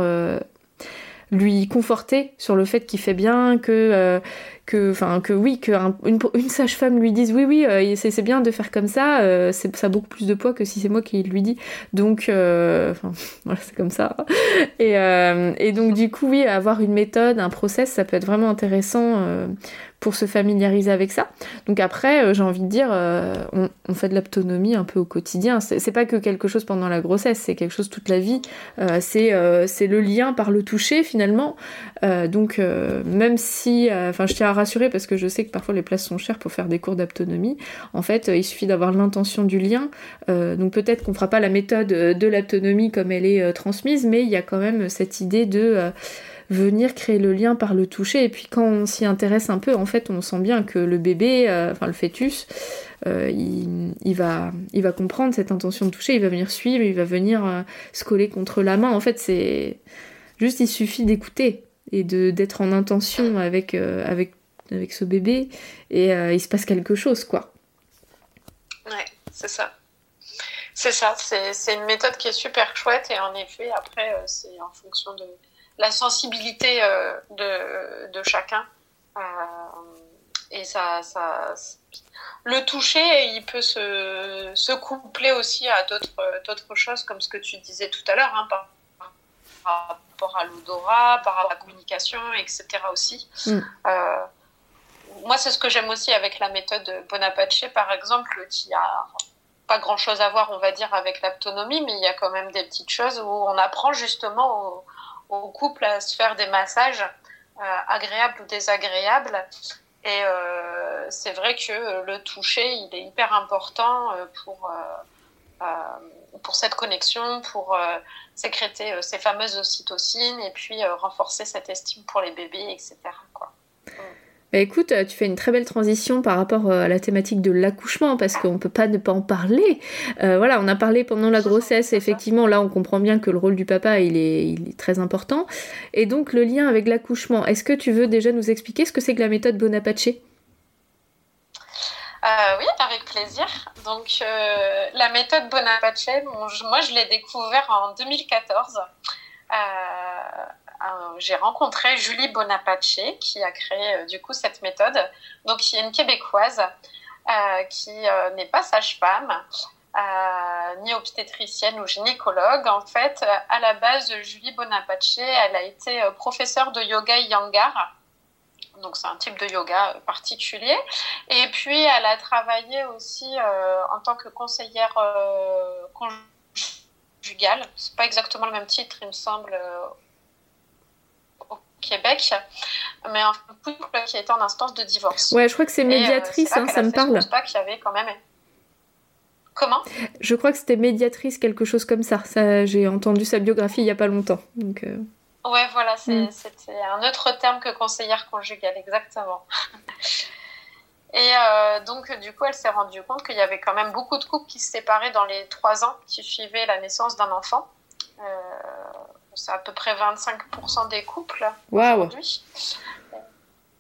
lui conforter sur le fait qu'il fait bien, que, euh, que, enfin, que oui, que une, une sage-femme lui dise oui, oui, euh, c'est bien de faire comme ça, euh, ça a beaucoup plus de poids que si c'est moi qui lui dis. Donc, enfin, voilà, c'est comme ça. Et, et, donc, du coup, oui, avoir une méthode, un process, ça peut être vraiment intéressant pour se familiariser avec ça. Donc après, euh, j'ai envie de dire, euh, on, fait de l'autonomie un peu au quotidien. C'est pas que quelque chose pendant la grossesse, c'est quelque chose toute la vie. Euh, c'est le lien par le toucher finalement. donc même si, enfin je tiens à rassurer parce que je sais que parfois les places sont chères pour faire des cours d'autonomie. En fait, il suffit d'avoir l'intention du lien. donc peut-être qu'on fera pas la méthode de l'autonomie comme elle est transmise, mais il y a quand même cette idée de venir créer le lien par le toucher. Et puis quand on s'y intéresse un peu, en fait, on sent bien que le bébé, euh, enfin le fœtus, euh, il, va, il va comprendre cette intention de toucher, il va venir suivre, il va venir euh, se coller contre la main. En fait, c'est juste, il suffit d'écouter et d'être en intention avec, avec, avec ce bébé et il se passe quelque chose, quoi. Ouais, c'est ça. C'est ça, c'est une méthode qui est super chouette et en effet, après, c'est en fonction de, la sensibilité euh, de, de, chacun. Euh, et ça, ça, le toucher, il peut se, se coupler aussi à d'autres choses, comme ce que tu disais tout à l'heure, hein, par, rapport à l'odorat, par rapport à la communication, etc. aussi. Mm. Euh, moi, c'est ce que j'aime aussi avec la méthode Bonaparte, par exemple, qui a pas grand chose à voir, on va dire, avec l'autonomie, mais il y a quand même des petites choses où on apprend justement au, au couple à se faire des massages euh, agréables ou désagréables. Et euh, c'est vrai que le toucher, il est hyper important euh, pour, pour cette connexion, pour sécréter ces fameuses ocytocines et puis renforcer cette estime pour les bébés, etc. Quoi. Bah écoute, tu fais une très belle transition par rapport euh, à la thématique de l'accouchement parce qu'on peut pas ne pas en parler. Euh, voilà, on a parlé pendant la grossesse, effectivement, là on comprend bien que le rôle du papa il est, très important. Et donc le lien avec l'accouchement, est-ce que tu veux déjà nous expliquer ce que c'est que la méthode Bonaparte? Euh, oui, avec plaisir. Donc, la méthode Bonaparte, moi, je l'ai découvert en 2014 j'ai rencontré Julie Bonaparte qui a créé euh, du coup cette méthode, donc qui est une québécoise euh, qui euh, n'est pas sage-femme. ni obstétricienne ou gynécologue. En fait, à la base, Julie Bonaparte, elle a été professeure de yoga Yangar. Donc, c'est un type de yoga particulier. Et puis, elle a travaillé aussi en tant que conseillère conjugale. C'est pas exactement le même titre, il me semble, Québec, mais un couple qui était en instance de divorce. Ouais, je crois que c'est euh, médiatrice, hein, ça me parle. Je pas qu'il y avait quand même. Comment? Je crois que c'était médiatrice, quelque chose comme ça. ça J'ai entendu sa biographie il n'y a pas longtemps. Donc, euh... Ouais, voilà, mm. c'était un autre terme que conseillère conjugale, exactement. Et euh, donc, du coup, elle s'est rendue compte qu'il y avait quand même beaucoup de couples qui se séparaient dans les trois ans qui suivaient la naissance d'un enfant. Euh, c'est à peu près 25% des couples aujourd'hui.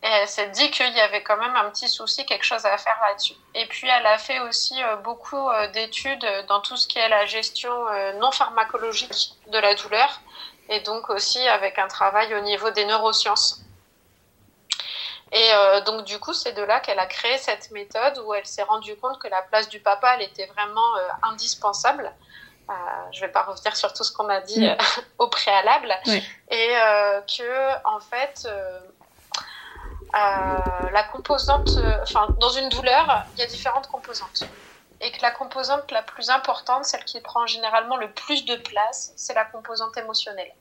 Et elle s'est dit qu'il y avait quand même un petit souci, quelque chose à faire là-dessus. Et puis elle a fait aussi euh, beaucoup euh, d'études dans tout ce qui est la gestion euh, non pharmacologique de la douleur, et donc aussi avec un travail au niveau des neurosciences. Et donc du coup, c'est de là qu'elle a créé cette méthode où elle s'est rendue compte que la place du papa, elle était vraiment indispensable euh, je ne vais pas revenir sur tout ce qu'on a dit mm. euh, au préalable, et euh, que en fait, la composante, enfin, dans une douleur, il y a différentes composantes, et que la composante la plus importante, celle qui prend généralement le plus de place, c'est la composante émotionnelle.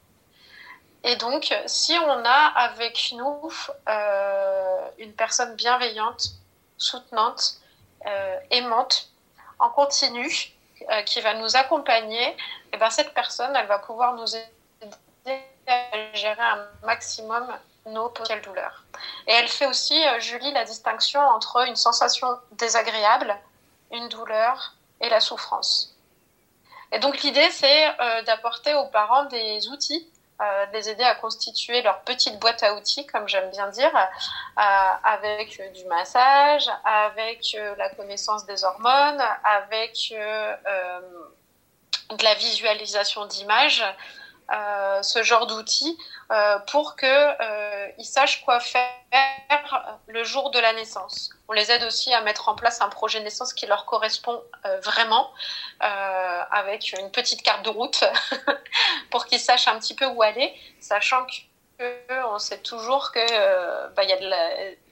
Et donc, si on a avec nous une personne bienveillante, soutenante, aimante, en continu, euh, qui va nous accompagner, et eh ben cette personne, elle va pouvoir nous aider à gérer un maximum nos potentielles douleurs. Et elle fait aussi, euh, Julie, la distinction entre une sensation désagréable, une douleur et la souffrance. Et donc l'idée, c'est euh, d'apporter aux parents des outils euh, les aider à constituer leur petite boîte à outils, comme j'aime bien dire, euh, avec du massage, avec euh, la connaissance des hormones, avec de la visualisation d'images, ce genre d'outils euh, pour qu'ils euh, sachent quoi faire le jour de la naissance. On les aide aussi à mettre en place un projet de naissance qui leur correspond euh, vraiment, avec une petite carte de route pour qu'ils sachent un petit peu où aller, sachant que on sait toujours que bah, il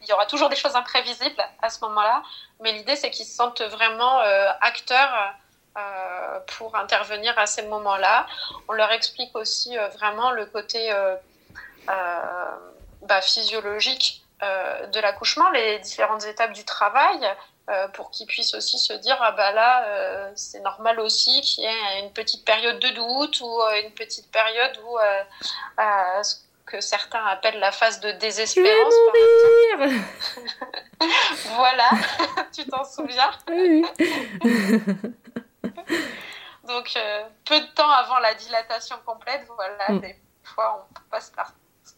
y, aura toujours des choses imprévisibles à ce moment-là, mais l'idée c'est qu'ils se sentent vraiment acteurs pour intervenir à ces moments-là. On leur explique aussi vraiment le côté euh, bah, physiologique euh, de l'accouchement, les différentes étapes du travail, euh, pour qu'ils puissent aussi se dire ah bah là c'est normal aussi qu'il y ait une petite période de doute ou une petite période où ce que certains appellent la phase de désespérance. voilà, tu t'en souviens? Oui. Donc peu de temps avant la dilatation complète, voilà, mm. des fois on passe par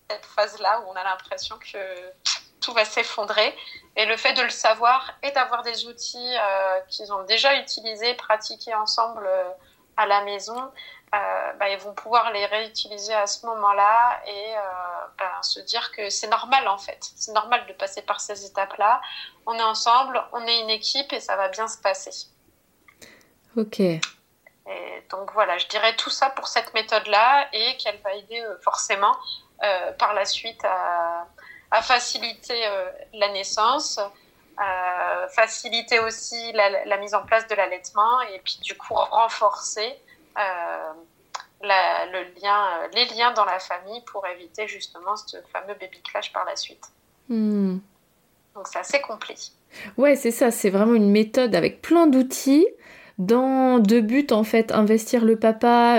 cette phase-là où on a l'impression que tout va s'effondrer. Et le fait de le savoir et d'avoir des outils euh, qu'ils ont déjà utilisés, pratiqués ensemble euh, à la maison, euh, bah, ils vont pouvoir les réutiliser à ce moment-là et bah, se dire que c'est normal en fait. C'est normal de passer par ces étapes-là. On est ensemble, on est une équipe et ça va bien se passer. Ok. Et donc voilà, je dirais tout ça pour cette méthode-là et qu'elle va aider forcément euh, par la suite à, faciliter euh, la naissance, à faciliter aussi la, mise en place de l'allaitement et puis du coup renforcer euh, le lien, les liens dans la famille pour éviter justement ce fameux baby clash par la suite. Hmm. Donc c'est assez complet. Ouais, c'est ça, c'est vraiment une méthode avec plein d'outils dans deux buts en fait, investir le papa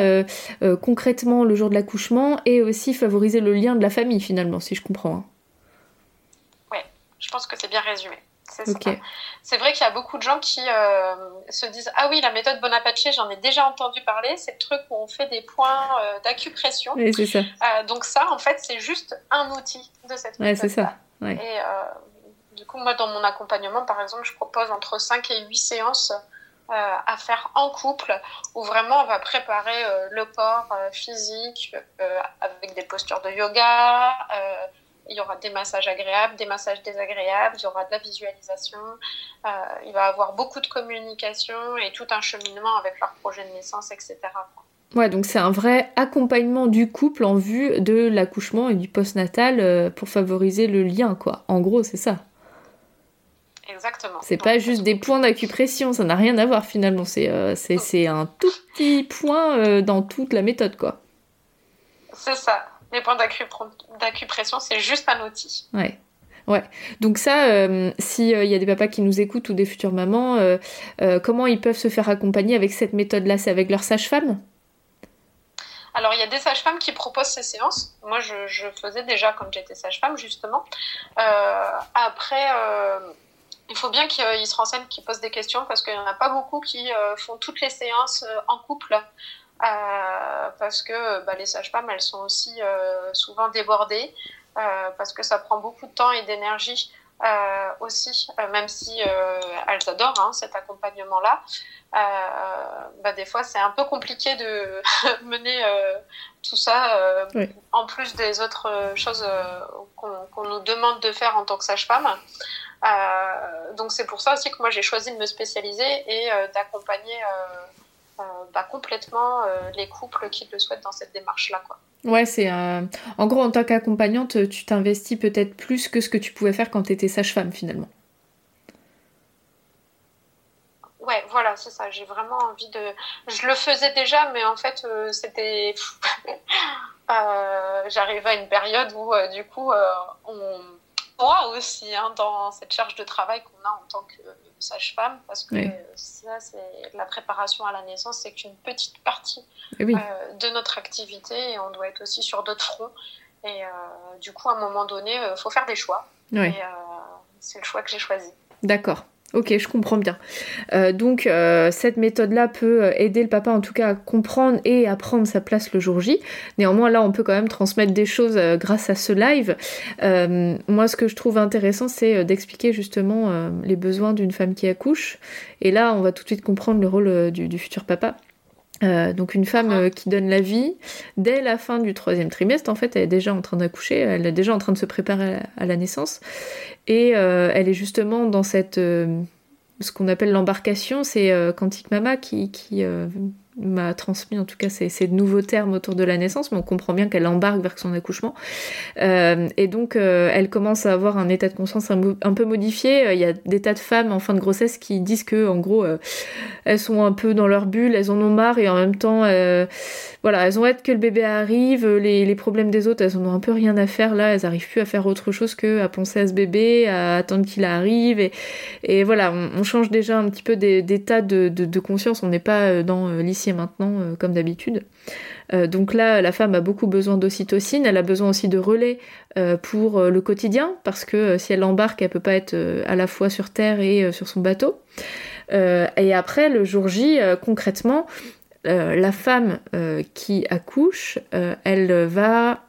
concrètement le jour de l'accouchement et aussi favoriser le lien de la famille finalement, si je comprends. Hein. Oui, je pense que c'est bien résumé. C'est vrai qu'il y a beaucoup de gens qui euh, se disent Ah oui, la méthode Bonaparte, j'en ai déjà entendu parler. C'est le truc où on fait des points euh, d'acupression. Oui, c'est ça. Euh, donc, ça, en fait, c'est juste un outil de cette méthode. c'est ça. Et du coup, moi, dans mon accompagnement, par exemple, je propose entre 5 et 8 séances à faire en couple où vraiment on va préparer le corps physique avec des postures de yoga il y aura des massages agréables, des massages désagréables, il y aura de la visualisation, euh, il va y avoir beaucoup de communication et tout un cheminement avec leur projet de naissance, etc. Ouais, donc c'est un vrai accompagnement du couple en vue de l'accouchement et du postnatal euh, pour favoriser le lien, quoi. En gros, c'est ça. Exactement. C'est pas juste des points d'acupression, ça n'a rien à voir finalement. C'est euh, c'est un tout petit point dans toute la méthode, quoi. C'est ça. Les points d'acupression, c'est juste un outil. Ouais. Ouais. Donc ça, euh, s'il euh, y a des papas qui nous écoutent ou des futures mamans, euh, comment ils peuvent se faire accompagner avec cette méthode-là? C'est avec leur sage-femme? Alors, il y a des sages-femmes qui proposent ces séances. Moi, je, faisais déjà quand j'étais sage-femme, justement. après, il faut bien qu'ils se renseignent, qu'ils posent des questions, parce qu'il n'y en a pas beaucoup qui font toutes les séances en couple. Euh, parce que bah, les sages-femmes, elles sont aussi euh, souvent débordées, euh, parce que ça prend beaucoup de temps et d'énergie aussi, même si elles adorent hein, cet accompagnement-là. Bah, des fois, c'est un peu compliqué de mener tout ça, en plus des autres choses qu'on nous demande de faire en tant que sage-femme. donc c'est pour ça aussi que moi j'ai choisi de me spécialiser et d'accompagner euh, bah, complètement euh, les couples qui le souhaitent dans cette démarche-là. Quoi. Ouais, c'est en gros en tant qu'accompagnante, tu t'investis peut-être plus que ce que tu pouvais faire quand tu étais sage-femme finalement. Ouais, voilà, c'est ça. J'ai vraiment envie de. Je le faisais déjà, mais en fait, euh, c'était. J'arrivais à une période où, du coup, on moi aussi, hein, dans cette charge de travail qu'on a en tant que sage-femme, parce que ça, c'est la préparation à la naissance, c'est qu'une petite partie eh euh, de notre activité et on doit être aussi sur d'autres fronts. Et euh, du coup, à un moment donné, il euh, faut faire des choix. Et c'est le choix que j'ai choisi. D'accord. Ok, je comprends bien. Euh, donc euh, cette méthode-là peut euh, aider le papa en tout cas à comprendre et à prendre sa place le jour J. Néanmoins, là, on peut quand même transmettre des choses grâce à ce live. moi, ce que je trouve intéressant, c'est d'expliquer justement les besoins d'une femme qui accouche. Et là, on va tout de suite comprendre le rôle du futur papa. Euh, donc une femme euh, qui donne la vie dès la fin du troisième trimestre, en fait, elle est déjà en train d'accoucher, elle est déjà en train de se préparer à, la naissance, et euh, elle est justement dans cette ce qu'on appelle l'embarcation, c'est Quantique Mama qui, qui m'a transmis en tout cas ces, nouveaux termes autour de la naissance, mais on comprend bien qu'elle embarque vers son accouchement. Euh, et donc, euh, elle commence à avoir un état de conscience un, peu modifié. Il y a des tas de femmes en fin de grossesse qui disent que, en gros, euh, elles sont un peu dans leur bulle, elles en ont marre, et en même temps, voilà, elles ont hâte que le bébé arrive. Les, problèmes des autres, elles en ont un peu rien à faire là. Elles arrivent plus à faire autre chose que à penser à ce bébé, à attendre qu'il arrive. Et, voilà, on, change déjà un petit peu d'état de, de, de, conscience. On n'est pas dans l'ici maintenant, euh, comme d'habitude. Euh, donc là, la femme a beaucoup besoin d'ocytocine, elle a besoin aussi de relais euh, pour le quotidien, parce que si elle embarque, elle peut pas être à la fois sur Terre et sur son bateau. et après, le jour J, concrètement, la femme qui accouche, elle va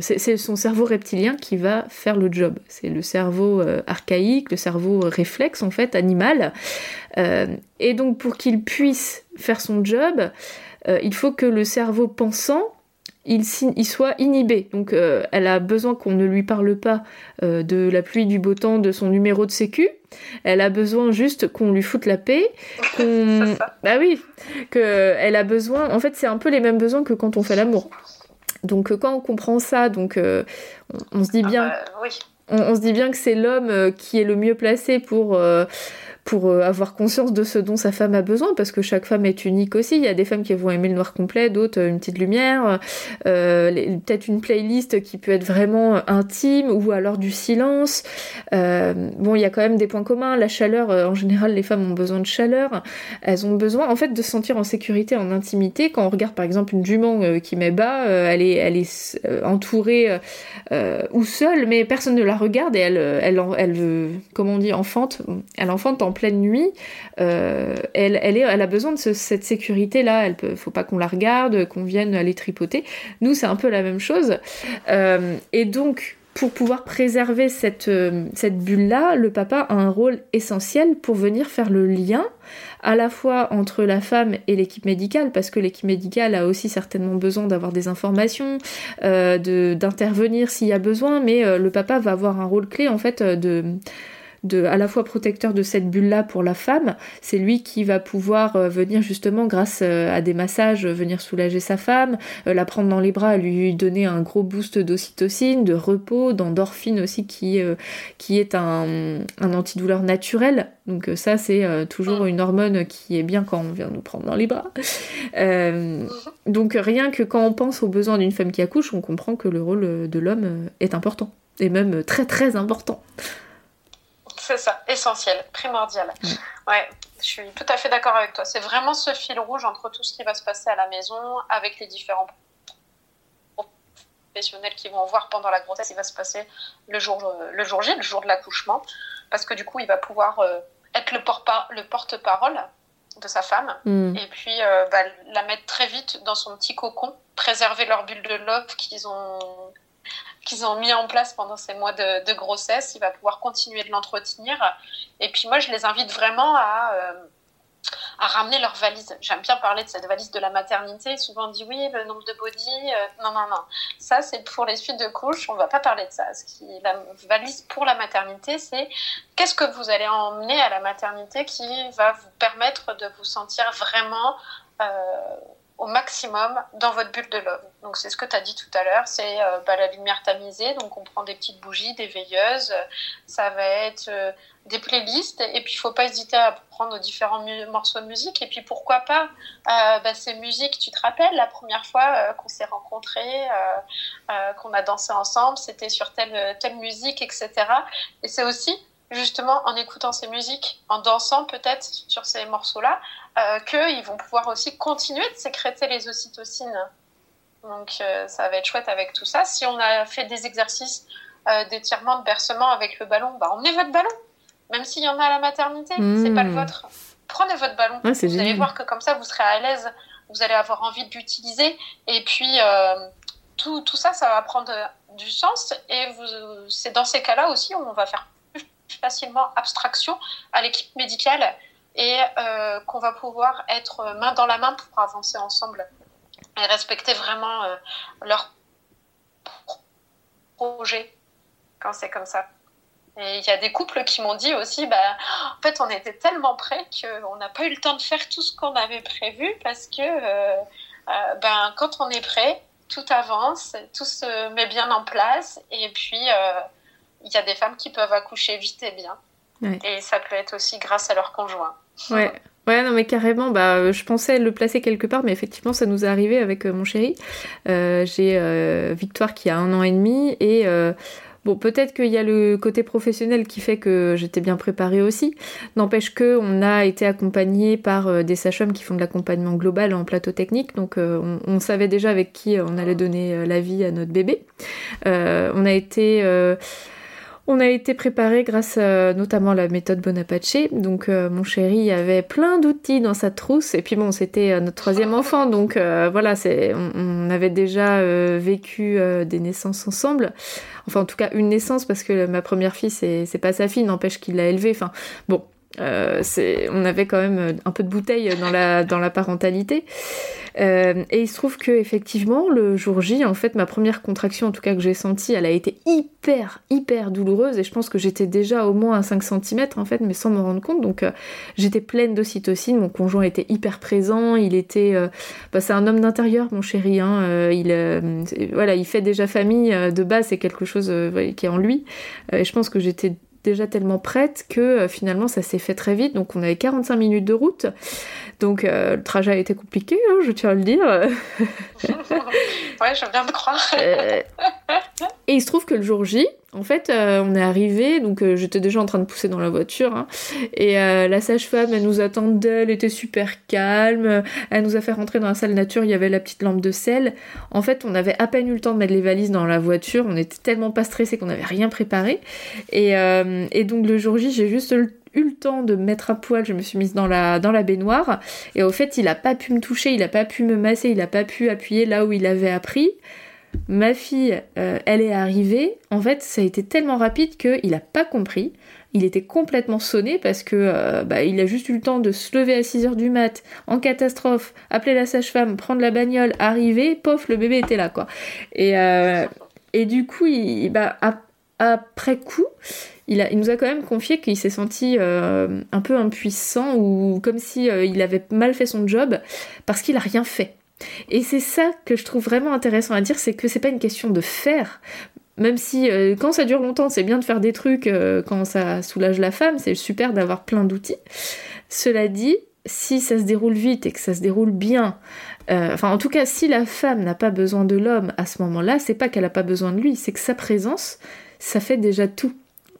c'est son cerveau reptilien qui va faire le job. C'est le cerveau archaïque, le cerveau réflexe en fait, animal. Et donc pour qu'il puisse faire son job, euh, il faut que le cerveau pensant il, soit inhibé. Donc euh, elle a besoin qu'on ne lui parle pas euh, de la pluie, du beau temps, de son numéro de sécu. Elle a besoin juste qu'on lui foute la paix. bah oui, que elle a besoin. En fait, c'est un peu les mêmes besoins que quand on fait l'amour. Donc quand on comprend ça, donc on, se dit ah bien. Bah, on, se dit bien que c'est l'homme qui est le mieux placé pour pour euh, avoir conscience de ce dont sa femme a besoin, parce que chaque femme est unique aussi. Il y a des femmes qui vont aimer le noir complet, d'autres une petite lumière, peut-être une playlist qui peut être vraiment intime, ou alors du silence. bon, il y a quand même des points communs. La chaleur, en général, les femmes ont besoin de chaleur. Elles ont besoin, en fait, de se sentir en sécurité, en intimité. Quand on regarde, par exemple, une jument qui met bas, elle est, elle est entourée ou seule, mais personne ne la regarde et elle, elle, elle, on dit, enfante, elle enfante en pleine nuit. Euh, elle, a besoin de cette sécurité-là. Il ne faut pas qu'on la regarde, qu'on vienne aller tripoter. Nous, c'est un peu la même chose. Euh, et donc, pour pouvoir préserver cette, euh, cette bulle-là, le papa a un rôle essentiel pour venir faire le lien à la fois entre la femme et l'équipe médicale, parce que l'équipe médicale a aussi certainement besoin d'avoir des informations, d'intervenir s'il y a besoin, mais le papa va avoir un rôle clé en fait de à la fois protecteur de cette bulle-là pour la femme. C'est lui qui va pouvoir euh, venir justement, grâce euh, à des massages, venir soulager sa femme, euh, la prendre dans les bras, lui donner un gros boost d'ocytocine, de repos, d'endorphine aussi, qui, qui est un, un antidouleur naturel. Donc ça, c'est toujours une hormone qui est bien quand on vient nous prendre dans les bras. donc rien que quand on pense aux besoins d'une femme qui accouche, on comprend que le rôle de l'homme est important. Et même très très important. C'est ça, essentiel, primordial. Ouais, je suis tout à fait d'accord avec toi. C'est vraiment ce fil rouge entre tout ce qui va se passer à la maison avec les différents professionnels qui vont voir pendant la grossesse, il va se passer le jour, le jour J, le jour de l'accouchement, parce que du coup, il va pouvoir euh, être le porte-parole de sa femme mm. et puis euh, bah, la mettre très vite dans son petit cocon, préserver leur bulle de love qu'ils ont qu'ils ont mis en place pendant ces mois de, grossesse. Il va pouvoir continuer de l'entretenir. Et puis moi, je les invite vraiment à, euh, ramener leur valise. J'aime bien parler de cette valise de la maternité. Souvent on dit oui, le nombre de body. Euh, non, non, non. Ça, c'est pour les suites de couches. On ne va pas parler de ça. La valise pour la maternité, c'est qu'est-ce que vous allez emmener à la maternité qui va vous permettre de vous sentir vraiment... Euh, au maximum dans votre bulle de love. Donc c'est ce que tu as dit tout à l'heure, c'est euh, bah, la lumière tamisée, donc on prend des petites bougies, des veilleuses, ça va être euh, des playlists, et puis il faut pas hésiter à prendre différents morceaux de musique, et puis pourquoi pas euh, bah, ces musiques, tu te rappelles la première fois qu'on s'est rencontrés, qu'on a dansé ensemble, c'était sur telle, telle musique, etc. Et c'est aussi justement en écoutant ces musiques, en dansant peut-être sur ces morceaux-là, euh, qu'ils vont pouvoir aussi continuer de sécréter les ocytocines. Donc euh, ça va être chouette avec tout ça. Si on a fait des exercices euh, d'étirement, de bercement avec le ballon, bah, emmenez votre ballon. Même s'il y en a à la maternité, c'est pas le hmm. vôtre. Prenez votre ballon. vous allez voir que comme ça, vous serez à l'aise. Vous allez avoir envie de l'utiliser. Et puis, tout, tout, ça, ça va prendre du sens. Et c'est dans ces cas-là aussi où on va faire facilement abstraction à l'équipe médicale et euh, qu'on va pouvoir être main dans la main pour avancer ensemble et respecter vraiment euh, leur projet quand c'est comme ça. Et il y a des couples qui m'ont dit aussi, bah, en fait, on était tellement près qu'on n'a pas eu le temps de faire tout ce qu'on avait prévu parce que euh, ben, quand on est prêt, tout avance, tout se met bien en place et puis il y a des femmes qui peuvent accoucher vite et bien. Et ça peut être aussi grâce à leur conjoint. Ouais. Ouais, non, mais carrément, bah, euh, je pensais le placer quelque part, mais effectivement, ça nous est arrivé avec euh, mon chéri. Euh, j'ai Victoire qui a un an et demi, et bon, peut-être qu'il y a le côté professionnel qui fait que j'étais bien préparée aussi. N'empêche que on a été accompagné par des sages-femmes qui font de l'accompagnement global en plateau technique, donc on, on, savait déjà avec qui on allait donner la vie à notre bébé. on a été on a été préparé grâce notamment à la méthode Bonaparte. Donc euh, mon chéri avait plein d'outils dans sa trousse. Et puis bon, c'était euh, notre troisième enfant. Donc euh, voilà, on, avait déjà vécu des naissances ensemble. Enfin en tout cas une naissance parce que ma première fille, c'est, c'est pas sa fille, n'empêche qu'il l'a élevée. Enfin bon, euh, on avait quand même euh, un peu de bouteille dans la, parentalité. Euh, et il se trouve que effectivement, le jour J, en fait, ma première contraction, en tout cas que j'ai sentie, elle a été hyper, hyper douloureuse. Et je pense que j'étais déjà au moins à 5 cm, en fait, mais sans me rendre compte. Donc j'étais pleine d'ocytocine. Mon conjoint était hyper présent. Il était. Bah, c'est un homme d'intérieur, mon chéri. Hein. il, voilà, il fait déjà famille de base, c'est quelque chose qui est en lui. et je pense que j'étais déjà tellement prête que euh, finalement ça s'est fait très vite. Donc on avait 45 minutes de route. Donc euh, le trajet a été compliqué, hein, je tiens à le dire. ouais, je viens de croire. et il se trouve que le jour J, en fait, euh, on est arrivé, donc euh, j'étais déjà en train de pousser dans la voiture, hein, et euh, la sage-femme, elle nous attendait, elle était super calme, elle nous a fait rentrer dans la salle nature, il y avait la petite lampe de sel. En fait, on avait à peine eu le temps de mettre les valises dans la voiture, on était tellement pas stressés qu'on n'avait rien préparé. Et, et, donc le jour J, j'ai juste eu le temps de me mettre à poil, je me suis mise dans la, dans la baignoire, et au fait, il a pas pu me toucher, il a pas pu me masser, il a pas pu appuyer là où il avait appris ma fille, euh, elle est arrivée, en fait, ça a été tellement rapide qu'il n'a pas compris. Il était complètement sonné parce que euh, bah, il a juste eu le temps de se lever à 6h du mat, en catastrophe, appeler la sage-femme, prendre la bagnole, arriver, pof, le bébé était là, quoi. Et, euh, et du coup, il, bah, après coup, il, nous a quand même confié qu'il s'est senti un peu impuissant ou comme si il avait mal fait son job parce qu'il a rien fait. Et c'est ça que je trouve vraiment intéressant à dire, c'est que c'est pas une question de faire. Même si euh, quand ça dure longtemps, c'est bien de faire des trucs euh, quand ça soulage la femme, c'est super d'avoir plein d'outils. Cela dit, si ça se déroule vite et que ça se déroule bien, euh, enfin en tout cas si la femme n'a pas besoin de l'homme à ce moment-là, c'est pas qu'elle n'a pas besoin de lui, c'est que sa présence, ça fait déjà tout.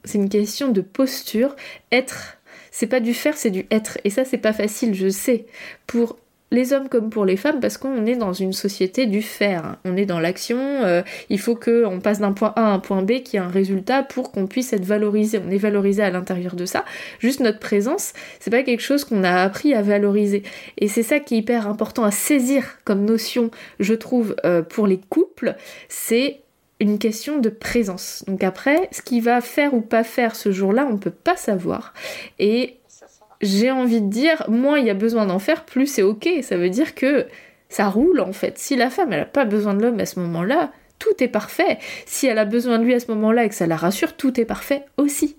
C'est une question de posture, être c'est pas du faire, c'est du être. Et ça, c'est pas facile, je sais. Pour les hommes comme pour les femmes, parce qu'on est dans une société du faire. On est dans l'action, euh, il faut qu'on passe d'un point A à un point B qui a un résultat pour qu'on puisse être valorisé. On est valorisé à l'intérieur de ça. Juste notre présence, c'est pas quelque chose qu'on a appris à valoriser. Et c'est ça qui est hyper important à saisir comme notion, je trouve, euh, pour les couples, c'est question de présence. Donc après, ce qu'il va faire ou pas faire ce jour-là, on ne peut pas savoir. Et j'ai envie de dire, moins il y a besoin d'en faire, plus c'est ok. Ça veut dire que ça roule en fait. Si la femme, elle n'a pas besoin de l'homme à ce moment-là, tout est parfait. Si elle a besoin de lui à ce moment-là et que ça la rassure, tout est parfait aussi.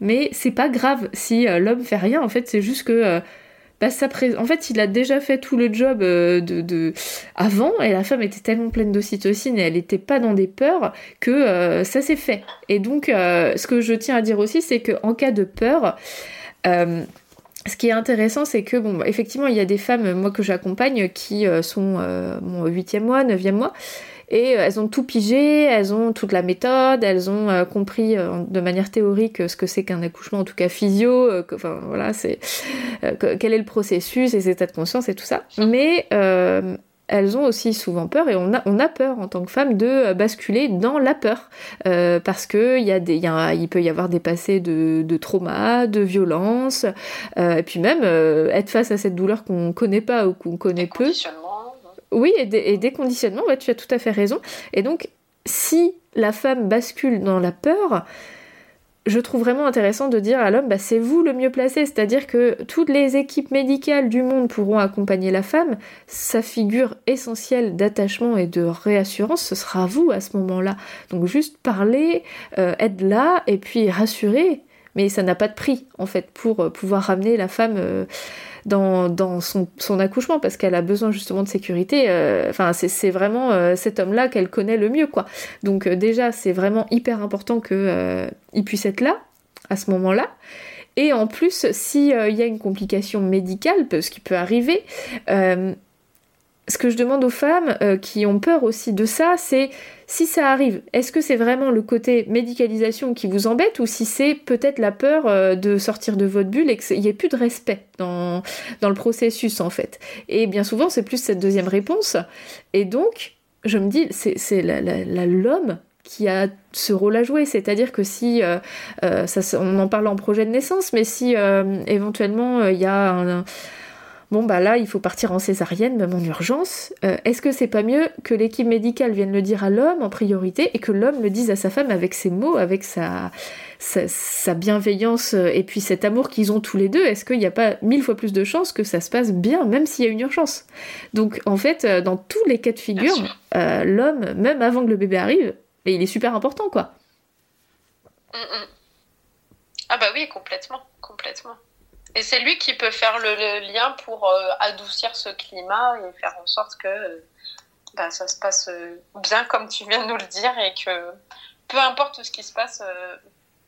Mais c'est pas grave si euh, l'homme fait rien, en fait, c'est juste que. Euh, bah, En fait, il a déjà fait tout le job euh, de, avant et la femme était tellement pleine d'ocytocine et elle n'était pas dans des peurs que ça s'est fait. Et donc, ce que je tiens à dire aussi, c'est qu'en cas de peur, ce qui est intéressant, c'est que, bon, effectivement, il y a des femmes, moi, que j'accompagne, qui euh, sont euh, au 8e mois, 9e mois, et euh, elles ont tout pigé, elles ont toute la méthode, elles ont compris de manière théorique ce que c'est qu'un accouchement, en tout cas physio, enfin, voilà, c'est quel est le processus, les états de conscience et tout ça. Mais elles ont aussi souvent peur et on a, on a peur en tant que femme de euh, basculer dans la peur euh, parce que y a des, y a, il peut y avoir des passés de, de trauma, de violence euh, et puis même être face à cette douleur qu'on connaît pas ou qu'on connaît peu. Oui, et des, conditionnements, tu as tout à fait raison. Et donc, si la femme bascule dans la peur, je trouve vraiment intéressant de dire à l'homme, bah, c'est vous le mieux placé, c'est-à-dire que toutes les équipes médicales du monde pourront accompagner la femme, sa figure essentielle d'attachement et de réassurance, ce sera vous à ce moment-là. Donc juste parler, euh, être là et puis rassurer, mais ça n'a pas de prix en fait pour euh, pouvoir ramener la femme. Euh, dans, son, accouchement parce qu'elle a besoin justement de sécurité. Euh, enfin, c'est vraiment euh, cet homme-là qu'elle connaît le mieux, quoi. Donc euh, déjà, c'est vraiment hyper important qu'il puisse être là à ce moment-là. Et en plus, s'il y a une complication médicale, ce qui peut arriver, ce que je demande aux femmes euh, qui ont peur aussi de ça, c'est si ça arrive, est-ce que c'est vraiment le côté médicalisation qui vous embête ou si c'est peut-être la peur euh, de sortir de votre bulle et qu'il n'y ait plus de respect dans, dans le processus en fait Et bien souvent, c'est plus cette deuxième réponse. Et donc, je me dis, c'est l'homme qui a ce rôle à jouer, c'est-à-dire que si, euh, ça, on en parle en projet de naissance, mais si éventuellement il y a un bon bah là il faut partir en césarienne, même en urgence, euh, est-ce que c'est pas mieux que l'équipe médicale vienne le dire à l'homme en priorité et que l'homme le dise à sa femme avec ses mots, avec sa, sa, bienveillance euh, et puis cet amour qu'ils ont tous les deux? Est-ce qu'il n'y a pas mille fois plus de chances que ça se passe bien, même s'il y a une urgence? Donc en fait, euh, dans tous les cas de figure, l'homme, même avant que le bébé arrive, il est super important quoi. Mm, mm. Ah bah oui, complètement, complètement. Et c'est lui qui peut faire le, lien pour euh, adoucir ce climat et faire en sorte que euh, bah, ça se passe euh, bien comme tu viens de nous le dire et que peu importe ce qui se passe,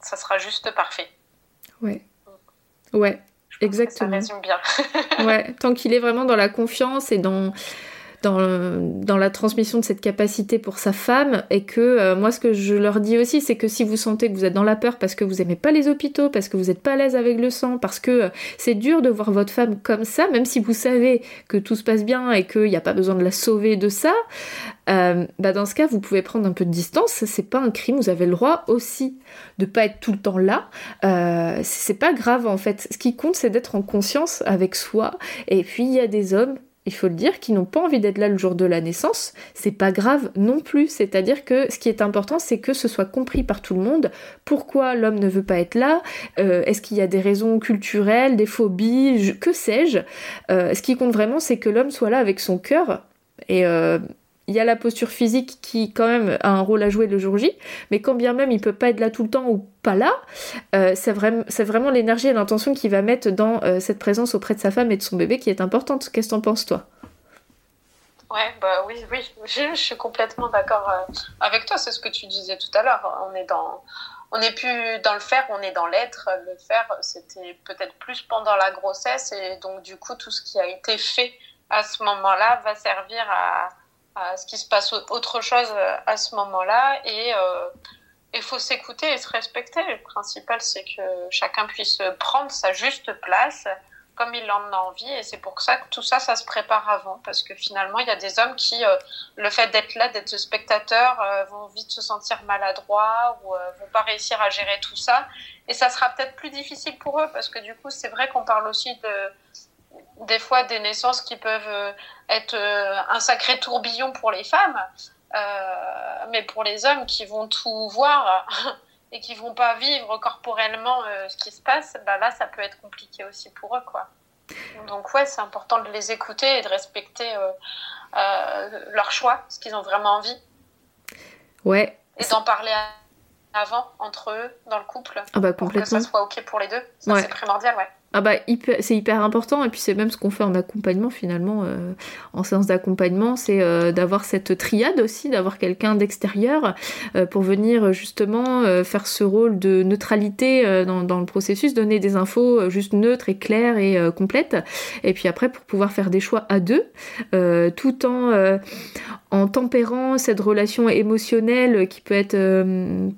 ça sera juste parfait. Ouais. Ouais, exactement. Ça résume bien. ouais, tant qu'il est vraiment dans la confiance et dans dans, la transmission de cette capacité pour sa femme et que euh, moi ce que je leur dis aussi c'est que si vous sentez que vous êtes dans la peur parce que vous aimez pas les hôpitaux, parce que vous n'êtes pas à l'aise avec le sang, parce que euh, c'est dur de voir votre femme comme ça, même si vous savez que tout se passe bien et qu'il n'y a pas besoin de la sauver de ça, euh, bah dans ce cas vous pouvez prendre un peu de distance, c'est pas un crime, vous avez le droit aussi de pas être tout le temps là, c'est pas grave en fait, ce qui compte c'est d'être en conscience avec soi. Et puis il y a des hommes il faut le dire, qui n'ont pas envie d'être là le jour de la naissance, c'est pas grave non plus. C'est-à-dire que ce qui est important, c'est que ce soit compris par tout le monde. Pourquoi l'homme ne veut pas être là? Euh, Est-ce qu'il y a des raisons culturelles, des phobies? Que sais-je? Euh, Ce qui compte vraiment, c'est que l'homme soit là avec son cœur. Et euh, il y a la posture physique qui quand même a un rôle à jouer le jour J, mais quand bien même il peut pas être là tout le temps ou pas là, euh, c'est vraiment, l'énergie et l'intention qu'il va mettre dans euh, cette présence auprès de sa femme et de son bébé qui est importante. Qu'est-ce que t'en penses toi? Ouais, bah oui, oui, je, suis complètement d'accord euh, avec toi. C'est ce que tu disais tout à l'heure. On est dans, on n'est plus dans le faire, on est dans l'être. Le faire, c'était peut-être plus pendant la grossesse et donc du coup tout ce qui a été fait à ce moment-là va servir à à ce qui se passe autre chose euh, à ce moment-là et il euh, faut s'écouter et se respecter. Le principal, c'est que chacun puisse prendre sa juste place comme il en a envie. Et c'est pour ça que tout ça, ça se prépare avant. Parce que finalement, il y a des hommes qui, euh, le fait d'être là, d'être spectateur, vont vite se sentir maladroits ou vont pas réussir à gérer tout ça. Et ça sera peut-être plus difficile pour eux. Parce que du coup, c'est vrai qu'on parle aussi de des fois des naissances qui peuvent euh, être euh, un sacré tourbillon pour les femmes, euh, mais pour les hommes qui vont tout voir et qui vont pas vivre corporellement ce qui se passe, bah là ça peut être compliqué aussi pour eux quoi. Donc ouais, c'est important de les écouter et de respecter leur choix, ce qu'ils ont vraiment envie. Ouais. Et d'en parler avant entre eux dans le couple ah bah, pour que ça soit ok pour les deux. Ça c'est primordial, ouais. Ah bah c'est hyper important et puis c'est même ce qu'on fait en accompagnement finalement euh, en séance d'accompagnement c'est euh, d'avoir cette triade aussi d'avoir quelqu'un d'extérieur euh, pour venir justement faire ce rôle de neutralité dans, dans, le processus donner des infos juste neutres et claires et complètes et puis après pour pouvoir faire des choix à deux tout en en tempérant cette relation émotionnelle qui peut être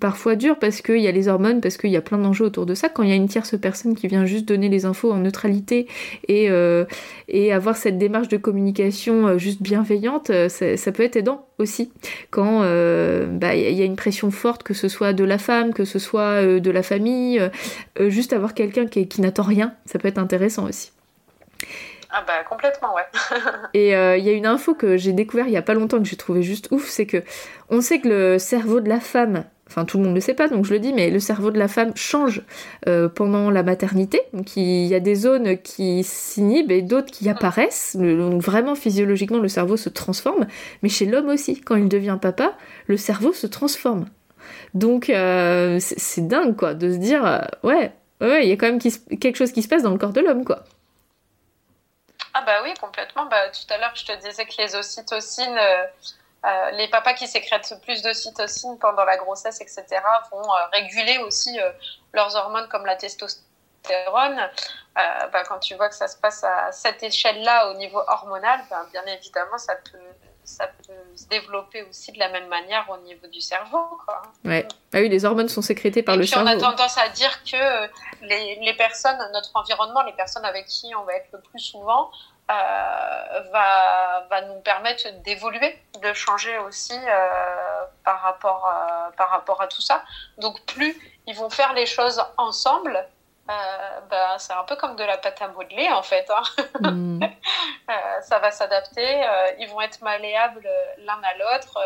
parfois dure parce qu'il y a les hormones parce qu'il y a plein d'enjeux autour de ça quand il y a une tierce personne qui vient juste donner les infos en neutralité et, euh, avoir cette démarche de communication euh, juste bienveillante, euh, ça, peut être aidant aussi. Quand bah, il y a une pression forte, que ce soit de la femme, que ce soit de la famille, juste avoir quelqu'un qui n'attend rien, ça peut être intéressant aussi. Ah bah complètement ouais. et il y a une info que j'ai découvert il y a pas longtemps que j'ai trouvé juste ouf, c'est que on sait que le cerveau de la femme enfin tout le monde ne le sait pas, donc je le dis, mais le cerveau de la femme change euh, pendant la maternité. Donc il y a des zones qui s'inhibent et d'autres qui apparaissent. donc vraiment physiologiquement, le cerveau se transforme. Mais chez l'homme aussi, quand il devient papa, le cerveau se transforme. Donc euh, c'est dingue quoi, de se dire, euh, ouais, ouais, il y a quand même quelque chose qui se passe dans le corps de l'homme quoi. Ah bah oui, complètement. Bah, tout à l'heure, je te disais que les ocytocines euh, les papas qui sécrètent plus d'ocytocine pendant la grossesse, etc., vont euh, réguler aussi euh, leurs hormones comme la testostérone. Bah, quand tu vois que ça se passe à cette échelle-là au niveau hormonal, bah, bien évidemment, ça peut, ça peut se développer aussi de la même manière au niveau du cerveau. Quoi. Ouais. Ah oui, les hormones sont sécrétées par Et le puis cerveau. On a tendance à dire que les, les, personnes, notre environnement, les personnes avec qui on va être le plus souvent, euh, va, va nous permettre d'évoluer, de changer aussi euh, par, rapport par rapport à tout ça. Donc plus ils vont faire les choses ensemble, euh, ben, c'est un peu comme de la pâte à modeler en fait. Hein. Mm. ça va s'adapter, ils vont être malléables l'un à l'autre,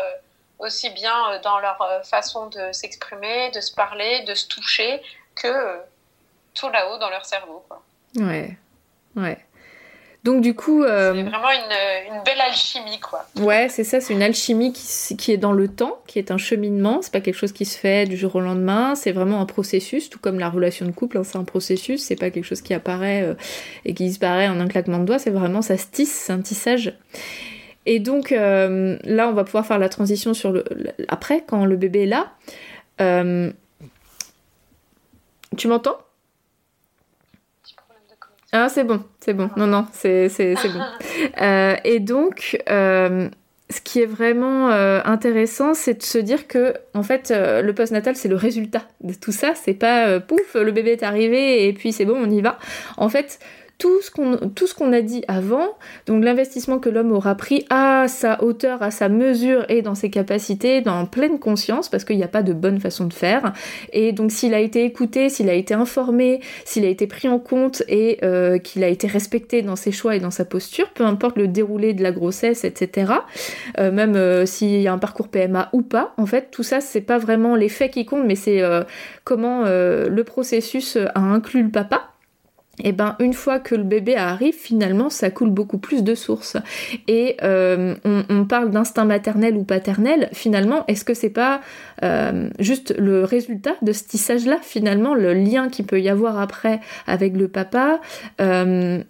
aussi bien dans leur façon de s'exprimer, de se parler, de se toucher, que tout là-haut dans leur cerveau. Quoi. Ouais, ouais. Donc du coup... Euh, c'est vraiment une, belle alchimie, quoi. Ouais, c'est ça, c'est une alchimie qui, est dans le temps, qui est un cheminement, c'est pas quelque chose qui se fait du jour au lendemain, c'est vraiment un processus, tout comme la relation de couple, hein, c'est un processus, c'est pas quelque chose qui apparaît euh, et qui disparaît en un claquement de doigts, c'est vraiment, ça se tisse, c'est un tissage. Et donc euh, là, on va pouvoir faire la transition sur le, après, quand le bébé est là. Tu m'entends? Ah, c'est bon, c'est bon. Non, non, c'est bon. Euh, et donc, euh, ce qui est vraiment euh, intéressant, c'est de se dire que, en fait, le postnatal, c'est le résultat de tout ça. C'est pas pouf, le bébé est arrivé et puis c'est bon, on y va. En fait, tout ce qu'on tout a dit avant, donc l'investissement que l'homme aura pris à sa hauteur, à sa mesure et dans ses capacités, dans pleine conscience, parce qu'il n'y a pas de bonne façon de faire. Et donc s'il a été écouté, s'il a été informé, s'il a été pris en compte et euh, qu'il a été respecté dans ses choix et dans sa posture, peu importe le déroulé de la grossesse, etc. Euh, même euh, s'il y a un parcours PMA ou pas, en fait, tout ça c'est pas vraiment les faits qui comptent, mais c'est comment le processus a inclus le papa et eh ben une fois que le bébé arrive, finalement, ça coule beaucoup plus de sources. Et euh, on, parle d'instinct maternel ou paternel. Finalement, est-ce que c'est pas euh, juste le résultat de ce tissage-là Finalement, le lien qu'il peut y avoir après avec le papa. Euh,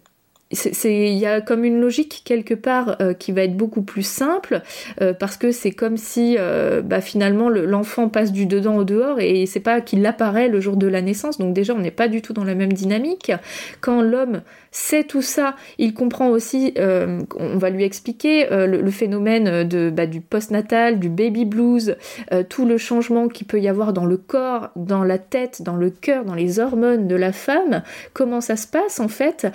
il y a comme une logique quelque part euh, qui va être beaucoup plus simple euh, parce que c'est comme si euh, bah, finalement l'enfant passe du dedans au dehors et c'est pas qu'il apparaît le jour de la naissance. Donc déjà on n'est pas du tout dans la même dynamique. Quand l'homme sait tout ça. Il comprend aussi on va lui expliquer le, phénomène de, bah, du postnatal du baby blues tout le changement qu'il peut y avoir dans le corps dans la tête dans le cœur dans les hormones de la femme. Comment ça se passe en fait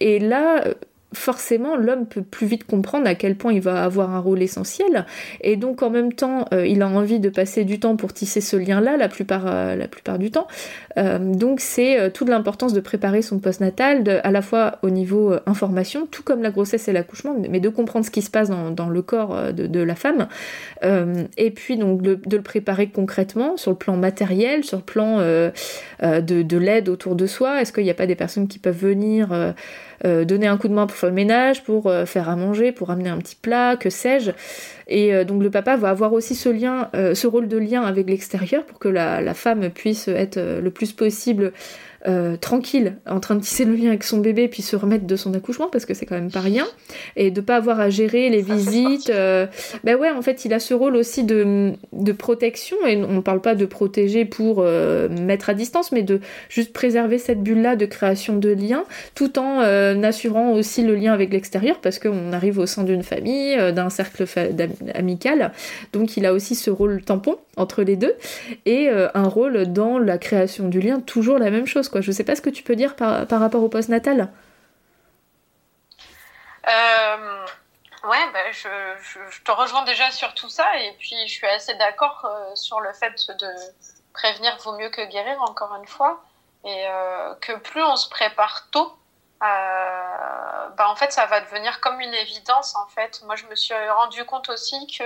et là, forcément l'homme peut plus vite comprendre à quel point il va avoir un rôle essentiel. Et donc en même temps euh, il a envie de passer du temps pour tisser ce lien là la plupart, euh, du temps. euh, donc c'est toute l'importance de préparer son postnatal à la fois au niveau information tout comme la grossesse et l'accouchement mais de comprendre ce qui se passe dans, le corps de, la femme et puis donc de, le préparer concrètement sur le plan matériel sur le plan de, de l'aide autour de soi est-ce qu'il n'y a pas des personnes qui peuvent venir euh, donner un coup de main pour faire le ménage, pour euh, faire à manger, pour amener un petit plat, que sais-je? Et euh, donc le papa va avoir aussi ce lien, ce rôle de lien avec l'extérieur pour que la, la, femme puisse être le plus possible euh, tranquille en train de tisser le lien avec son bébé puis se remettre de son accouchement parce que c'est quand même pas rien et de pas avoir à gérer les visites euh, ben ouais en fait il a ce rôle aussi de, de protection et on parle pas de protéger pour euh, mettre à distance mais de juste préserver cette bulle là de création de liens tout en assurant aussi le lien avec l'extérieur parce qu'on arrive au sein d'une famille d'un cercle amical. Donc il a aussi ce rôle tampon entre les deux et un rôle dans la création du lien toujours la même chose je Je sais pas ce que tu peux dire par, rapport au postnatal. Euh, ouais, bah, je, te rejoins déjà sur tout ça et puis je suis assez d'accord euh, sur le fait de prévenir vaut mieux que guérir encore une fois et euh, que plus on se prépare tôt, bah, en fait ça va devenir comme une évidence en fait. Moi je me suis rendu compte aussi que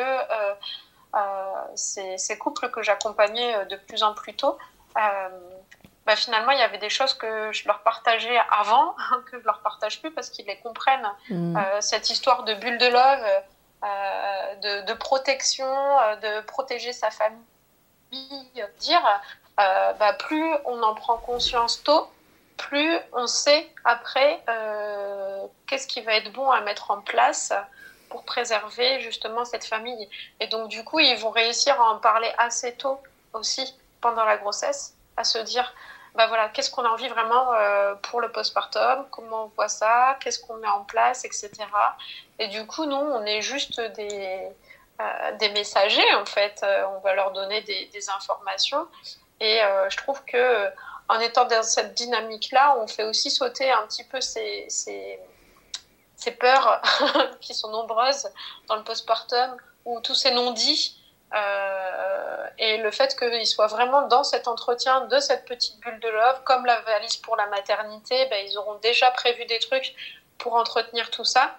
ces, couples que j'accompagnais de plus en plus tôt bah, finalement, il y avait des choses que je leur partageais avant, que je leur partage plus parce qu'ils les comprennent. Mm. Euh, cette histoire de bulle de love, euh, de, de, protection, euh, de protéger sa famille, dire, euh, bah, plus on en prend conscience tôt, plus on sait après qu'est-ce qui va être bon à mettre en place pour préserver justement cette famille. Et donc, du coup, ils vont réussir à en parler assez tôt aussi pendant la grossesse, à se dire bah voilà, qu'est-ce qu'on a envie vraiment euh, pour le postpartum, comment on voit ça, qu'est-ce qu'on met en place, etc. Et du coup, nous, on est juste des, euh, des messagers, en fait. Euh, on va leur donner des, informations. Et je trouve que en étant dans cette dynamique-là, on fait aussi sauter un petit peu ces, ces, ces peurs qui sont nombreuses dans le postpartum ou tous ces non-dits euh, et le fait qu'ils soient vraiment dans cet entretien de cette petite bulle de love, comme la valise pour la maternité, ben, ils auront déjà prévu des trucs pour entretenir tout ça.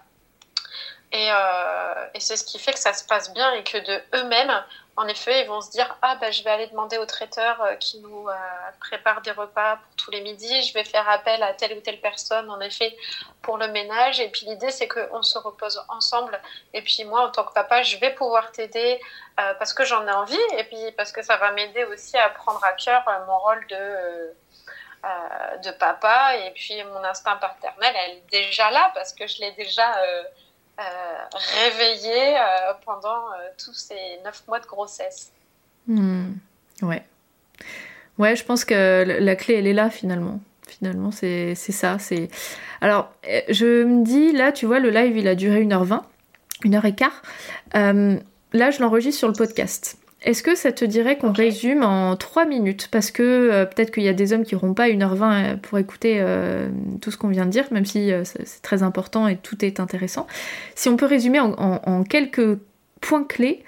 Et, euh, et c'est ce qui fait que ça se passe bien et que de eux-mêmes, en effet, ils vont se dire ah ben je vais aller demander au traiteur euh, qui nous euh, prépare des repas pour tous les midis. Je vais faire appel à telle ou telle personne, en effet, pour le ménage. Et puis l'idée c'est qu'on se repose ensemble. Et puis moi, en tant que papa, je vais pouvoir t'aider euh, parce que j'en ai envie et puis parce que ça va m'aider aussi à prendre à cœur mon rôle de de papa et puis mon instinct paternel, elle est déjà là parce que je l'ai déjà réveillée euh, pendant euh, tous ces neuf mois de grossesse. Hmm. Ouais. Ouais, je pense que la clé, elle est là finalement. Finalement, c'est ça. C'est Alors, euh, je me dis, là, tu vois, le live, il a duré 1h20, 1h15. Euh, là, je l'enregistre sur le podcast. Est-ce que ça te dirait qu'on résume en 3 minutes? Parce que euh, peut-être qu'il y a des hommes qui n'auront pas 1h20 pour écouter tout ce qu'on vient de dire, même si c'est très important et tout est intéressant. Si on peut résumer en quelques points clés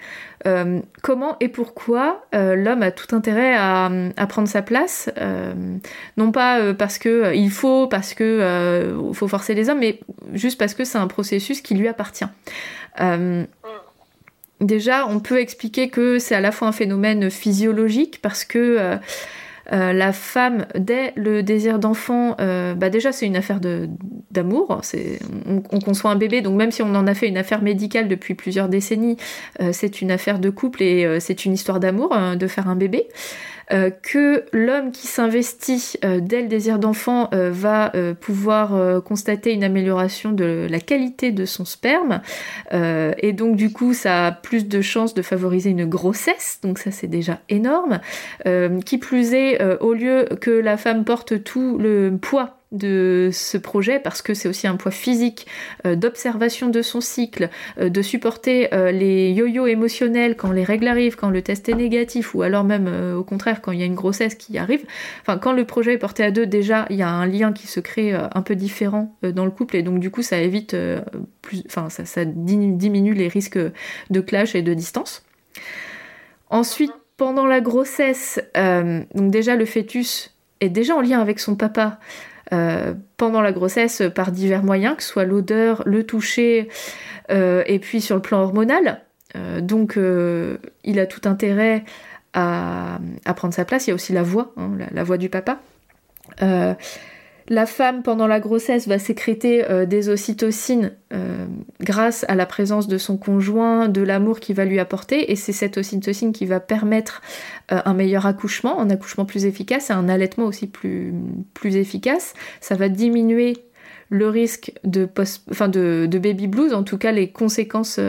euh, comment et pourquoi euh, l'homme a tout intérêt à, prendre sa place, euh, non pas parce que il faut, parce que faut forcer les hommes, mais juste parce que c'est un processus qui lui appartient. Déjà, on peut expliquer que c'est à la fois un phénomène physiologique parce que la femme, dès le désir d'enfant, bah déjà c'est une affaire d'amour. On, on, conçoit un bébé, donc même si on en a fait une affaire médicale depuis plusieurs décennies, c'est une affaire de couple et c'est une histoire d'amour de faire un bébé. Euh, que l'homme qui s'investit euh, dès le désir d'enfant euh, va pouvoir constater une amélioration de la qualité de son sperme. Et donc du coup ça a plus de chances de favoriser une grossesse. Donc ça c'est déjà énorme. Qui plus est au lieu que la femme porte tout le poids de ce projet parce que c'est aussi un poids physique euh, d'observation de son cycle, euh, de supporter euh, les yo-yo émotionnels quand les règles arrivent, quand le test est négatif ou alors même au contraire quand il y a une grossesse qui arrive. Enfin, quand le projet est porté à deux, déjà il y a un lien qui se crée un peu différent dans le couple et donc du coup ça évite enfin ça, ça diminue les risques de clash et de distance. Ensuite, pendant la grossesse, donc déjà le fœtus est déjà en lien avec son papa, euh, pendant la grossesse par divers moyens, que ce soit l'odeur, le toucher, euh, et puis sur le plan hormonal. Euh, donc il a tout intérêt à, prendre sa place. Il y a aussi la voix, hein, la, voix du papa. La femme, pendant la grossesse, va sécréter euh, des ocytocines euh, grâce à la présence de son conjoint, de l'amour qu'il va lui apporter, et c'est cette ocytocine qui va permettre euh, un meilleur accouchement, un accouchement plus efficace un allaitement aussi plus, efficace. Ça va diminuer le risque de, baby blues, en tout cas les conséquences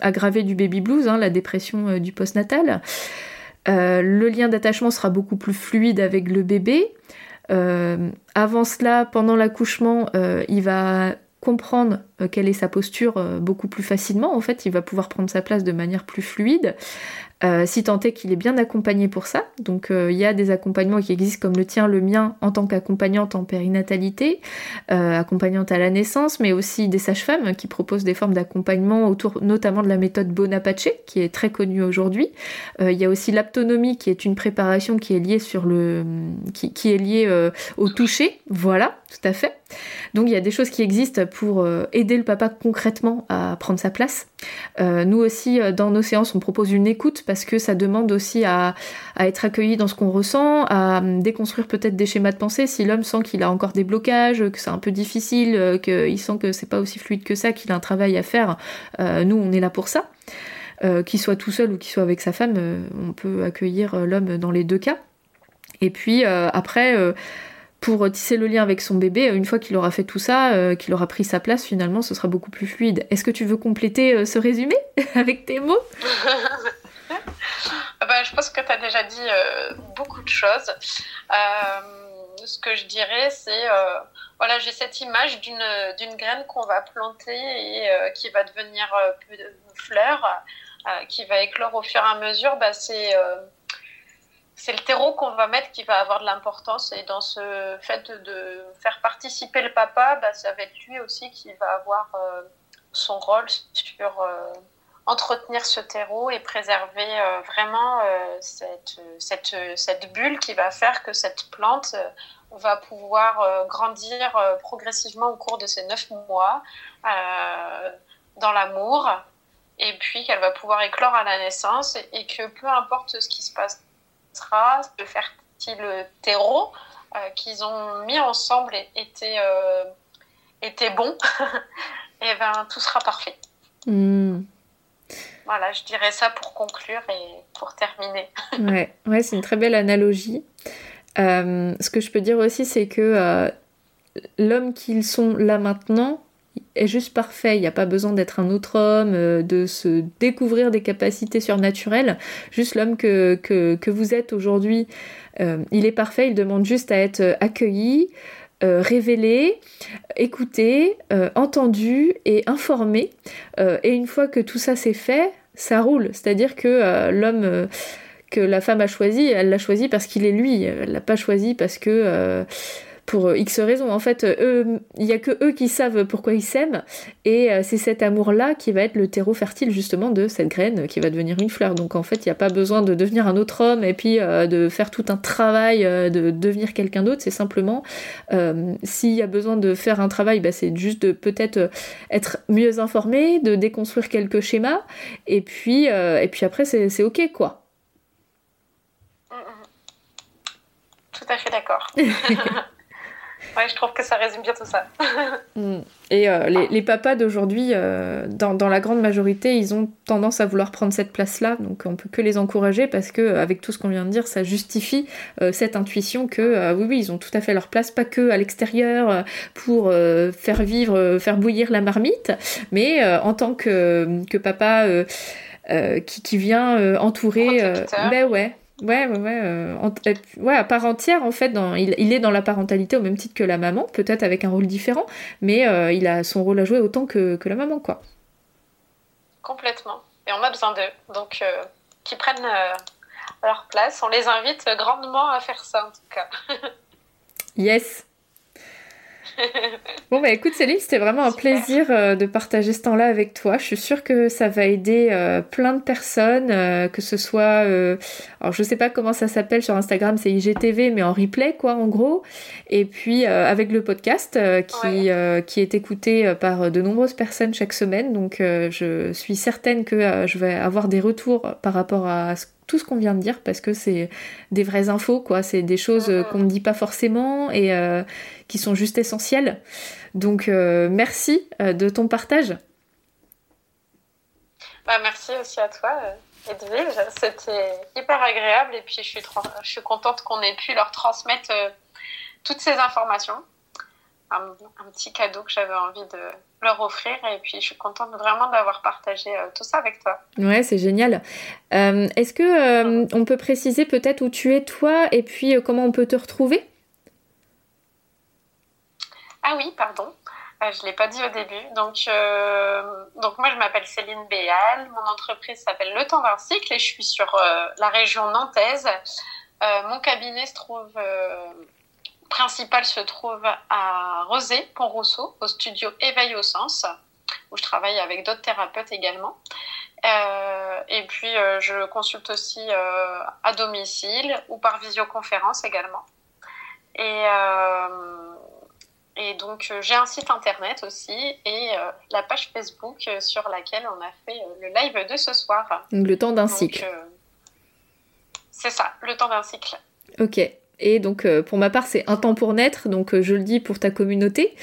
aggravées du baby blues, hein, la dépression du postnatal. le lien d'attachement sera beaucoup plus fluide avec le bébé. Euh, avant cela, pendant l'accouchement, euh, il va comprendre euh, quelle est sa posture beaucoup plus facilement. En fait, il va pouvoir prendre sa place de manière plus fluide. Euh, si tant est qu'il est bien accompagné pour ça. Donc euh, il y a des accompagnements qui existent comme le tien, le mien, en tant qu'accompagnante en périnatalité, euh, accompagnante à la naissance, mais aussi des sages-femmes qui proposent des formes d'accompagnement autour notamment de la méthode Bonapace, qui est très connue aujourd'hui. il y a aussi l'aptonomie, qui est une préparation qui est liée sur le, qui est liée au toucher. Voilà, tout à fait. Donc il y a des choses qui existent pour aider le papa concrètement à prendre sa place. nous aussi, dans nos séances, on propose une écoute parce que ça demande aussi à, être accueilli dans ce qu'on ressent, à hum, déconstruire peut-être des schémas de pensée si l'homme sent qu'il a encore des blocages, que c'est un peu difficile, euh, qu'il sent que c'est pas aussi fluide que ça, qu'il a un travail à faire. Euh, nous, on est là pour ça. Euh, qu'il soit tout seul ou qu'il soit avec sa femme, on peut accueillir l'homme dans les deux cas. Et puis après, pour tisser le lien avec son bébé, une fois qu'il aura fait tout ça, qu'il aura pris sa place, finalement, ce sera beaucoup plus fluide. Est-ce que tu veux compléter ce résumé avec tes mots? Ah bah, je pense que tu as déjà dit euh, beaucoup de choses. Euh, ce que je dirais, c'est euh, voilà, j'ai cette image d'une graine qu'on va planter et qui va devenir fleur, qui va éclore au fur et à mesure. Bah, c'est c'est le terreau qu'on va mettre qui va avoir de l'importance. Et dans ce fait de faire participer le papa, bah, ça va être lui aussi qui va avoir son rôle sur entretenir ce terreau et préserver euh, vraiment euh, cette, cette, cette, bulle qui va faire que cette plante euh, va pouvoir grandir progressivement au cours de ces neuf mois dans l'amour et puis qu'elle va pouvoir éclore à la naissance et, que peu importe ce qui se passera, le fertile terreau qu'ils ont mis ensemble était, était bon, et ben tout sera parfait. Hmm. Voilà, je dirais ça pour conclure et pour terminer. ouais, ouais c'est une très belle analogie. Euh, ce que je peux dire aussi, c'est que euh, l'homme qu'ils sont là maintenant, est juste parfait. Il n'y a pas besoin d'être un autre homme, euh, de se découvrir des capacités surnaturelles. Juste l'homme que, que, vous êtes aujourd'hui, euh, il est parfait. Il demande juste à être accueilli, révélé, écouté, entendu et informé. et une fois que tout ça c'est fait, ça roule. C'est-à-dire que l'homme que la femme a choisi, elle l'a choisi parce qu'il est lui. Elle l'a pas choisi parce que pour euh, X raisons. En fait, euh, il n'y a que eux qui savent pourquoi ils s'aiment, et euh, c'est cet amour-là qui va être le terreau fertile justement de cette graine qui va devenir une fleur. Donc en fait, il n'y a pas besoin de devenir un autre homme et puis de faire tout un travail de devenir quelqu'un d'autre. C'est simplement, s'il y a besoin de faire un travail, bah, c'est juste de peut-être être mieux informé, de déconstruire quelques schémas, et puis, et puis après, c'est ok quoi. Mm, mm. Tout à fait d'accord. Ouais, je trouve que ça résume bien tout ça. Mm. Et euh, les, papas d'aujourd'hui, euh, dans, la grande majorité, ils ont tendance à vouloir prendre cette place-là. Donc on peut que les encourager parce que, avec tout ce qu'on vient de dire, ça justifie euh, cette intuition que oui, oui, ils ont tout à fait leur place, pas que à l'extérieur pour faire vivre, faire bouillir la marmite, mais en tant que, que papa qui, qui, vient entourer. ben ouais, Ouais, ouais, ouais, euh, ouais, à part entière en fait. Dans, il, est dans la parentalité au même titre que la maman, peut-être avec un rôle différent, mais euh, il a son rôle à jouer autant que, que, la maman, quoi. Complètement. Et on a besoin d'eux, donc euh, qu'ils prennent leur place. On les invite grandement à faire ça, en tout cas. yes. Bon, bah écoute, Céline, c'était vraiment un plaisir euh, de partager ce temps-là avec toi. Je suis sûre que ça va aider euh, plein de personnes, euh, que ce soit. alors, je sais pas comment ça s'appelle sur Instagram, c'est IGTV, mais en replay, quoi, en gros. Et puis, avec le podcast qui, qui est écouté par de nombreuses personnes chaque semaine. Donc, je suis certaine que je vais avoir des retours par rapport à ce tout ce qu'on vient de dire parce que c'est des vraies infos, quoi. C'est des choses euh, qu'on ne dit pas forcément et euh, qui sont juste essentielles. Donc, euh, merci de ton partage. Bah, merci aussi à toi, Edwige. C'était hyper agréable et puis je suis, je suis contente qu'on ait pu leur transmettre toutes ces informations un, petit cadeau que j'avais envie de leur offrir. Et puis, je suis contente vraiment d'avoir partagé euh, tout ça avec toi. Ouais, c'est génial. Euh, est-ce que euh, on peut préciser peut-être où tu es toi et puis comment on peut te retrouver? Ah oui, pardon. je ne l'ai pas dit au début. Donc, donc moi, je m'appelle Céline Béal. Mon entreprise s'appelle Le Temps d'un cycle et je suis sur la région nantaise. mon cabinet principal se trouve à Rosé, Pont-Rousseau, au studio Éveil au sens, où je travaille avec d'autres thérapeutes également. Euh, et puis, euh, je consulte aussi euh, à domicile ou par visioconférence également. Et, et donc, j'ai un site internet aussi et la page Facebook sur laquelle on a fait le live de ce soir. le temps d'un cycle. c'est ça, le temps d'un cycle. Ok. Et donc, euh, pour ma part, c'est un temps pour naître, donc euh, je le dis pour ta communauté.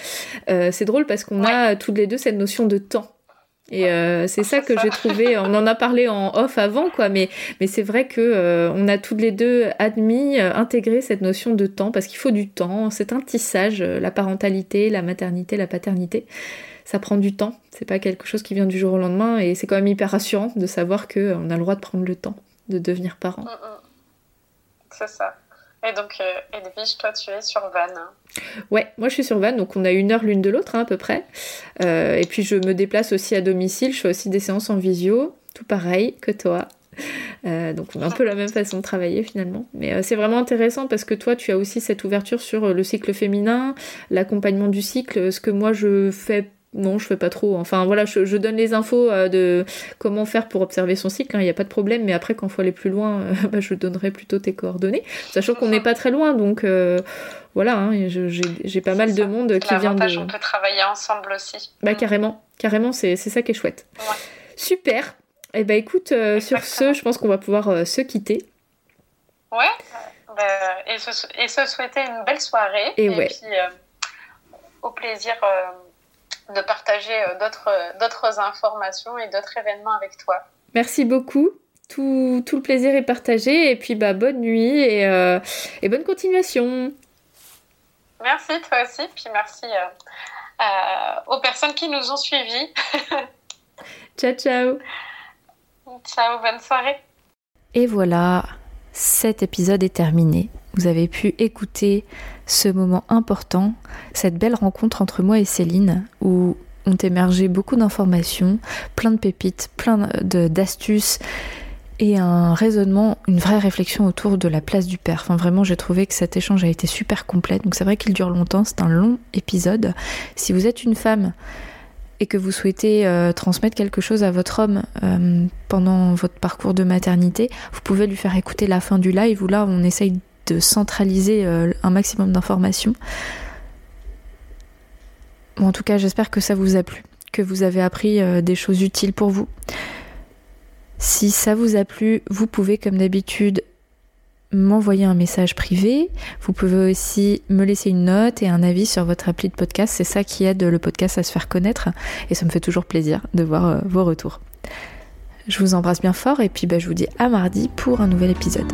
Euh, c'est drôle parce qu'on a toutes les deux cette notion de temps. Et c'est ça que j'ai trouvé. On en a parlé en off avant, quoi. Mais mais c'est vrai que on a toutes les deux admis, intégré cette notion de temps parce qu'il faut du temps. C'est un tissage, la parentalité, la maternité, la paternité. Ça prend du temps. C'est pas quelque chose qui vient du jour au lendemain. Et c'est quand même hyper rassurant de savoir que on a le droit de prendre le temps de devenir parent. Mm, mm. C'est ça. Et donc, euh, Edwige, toi, tu es sur Vannes. Ouais, moi je suis sur Vannes, donc on a une heure l'une de l'autre hein, à peu près. Euh, et puis je me déplace aussi à domicile, je fais aussi des séances en visio, tout pareil que toi. Euh, donc on a un peu la même façon de travailler finalement. Mais c'est vraiment intéressant parce que toi tu as aussi cette ouverture sur le cycle féminin, l'accompagnement du cycle, ce que moi je fais non, je fais pas trop. Enfin voilà, je, donne les infos euh, de comment faire pour observer son cycle, il hein, n'y a pas de problème, mais après quand il faut aller plus loin, euh, bah, je donnerai plutôt tes coordonnées, sachant qu'on n'est pas très loin, donc euh, voilà, hein, j'ai pas mal de monde qui vient de... on peut travailler ensemble aussi. Bah carrément, carrément, c'est ça qui est chouette. Super, et eh bah écoute, sur ce, je pense qu'on va pouvoir se quitter. Ouais, bah, et, se, souhaiter une belle soirée. Et, puis au plaisir de partager euh, d'autres, euh, d'autres informations et d'autres événements avec toi. Merci beaucoup. Tout, tout, le plaisir est partagé. Et puis, bah, bonne nuit et, euh, et bonne continuation. Merci, toi aussi. Puis merci aux personnes qui nous ont suivis. ciao, ciao. Ciao, bonne soirée. Et voilà, cet épisode est terminé. Vous avez pu écouter ce moment important, cette belle rencontre entre moi et Céline, où ont émergé beaucoup d'informations, plein de pépites, plein d'astuces et un raisonnement, une vraie réflexion autour de la place du père. Enfin vraiment, j'ai trouvé que cet échange a été super complet. Donc c'est vrai qu'il dure longtemps, c'est un long épisode. Si vous êtes une femme et que vous souhaitez euh, transmettre quelque chose à votre homme euh, pendant votre parcours de maternité, vous pouvez lui faire écouter la fin du live où là on essaye de centraliser euh, un maximum d'informations. en tout cas, j'espère que ça vous a plu, que vous avez appris des choses utiles pour vous. Si ça vous a plu, vous pouvez comme d'habitude m'envoyer un message privé. Vous pouvez aussi me laisser une note et un avis sur votre appli de podcast. C'est ça qui aide le podcast à se faire connaître et ça me fait toujours plaisir de voir euh, vos retours. Je vous embrasse bien fort et puis bah, je vous dis à mardi pour un nouvel épisode.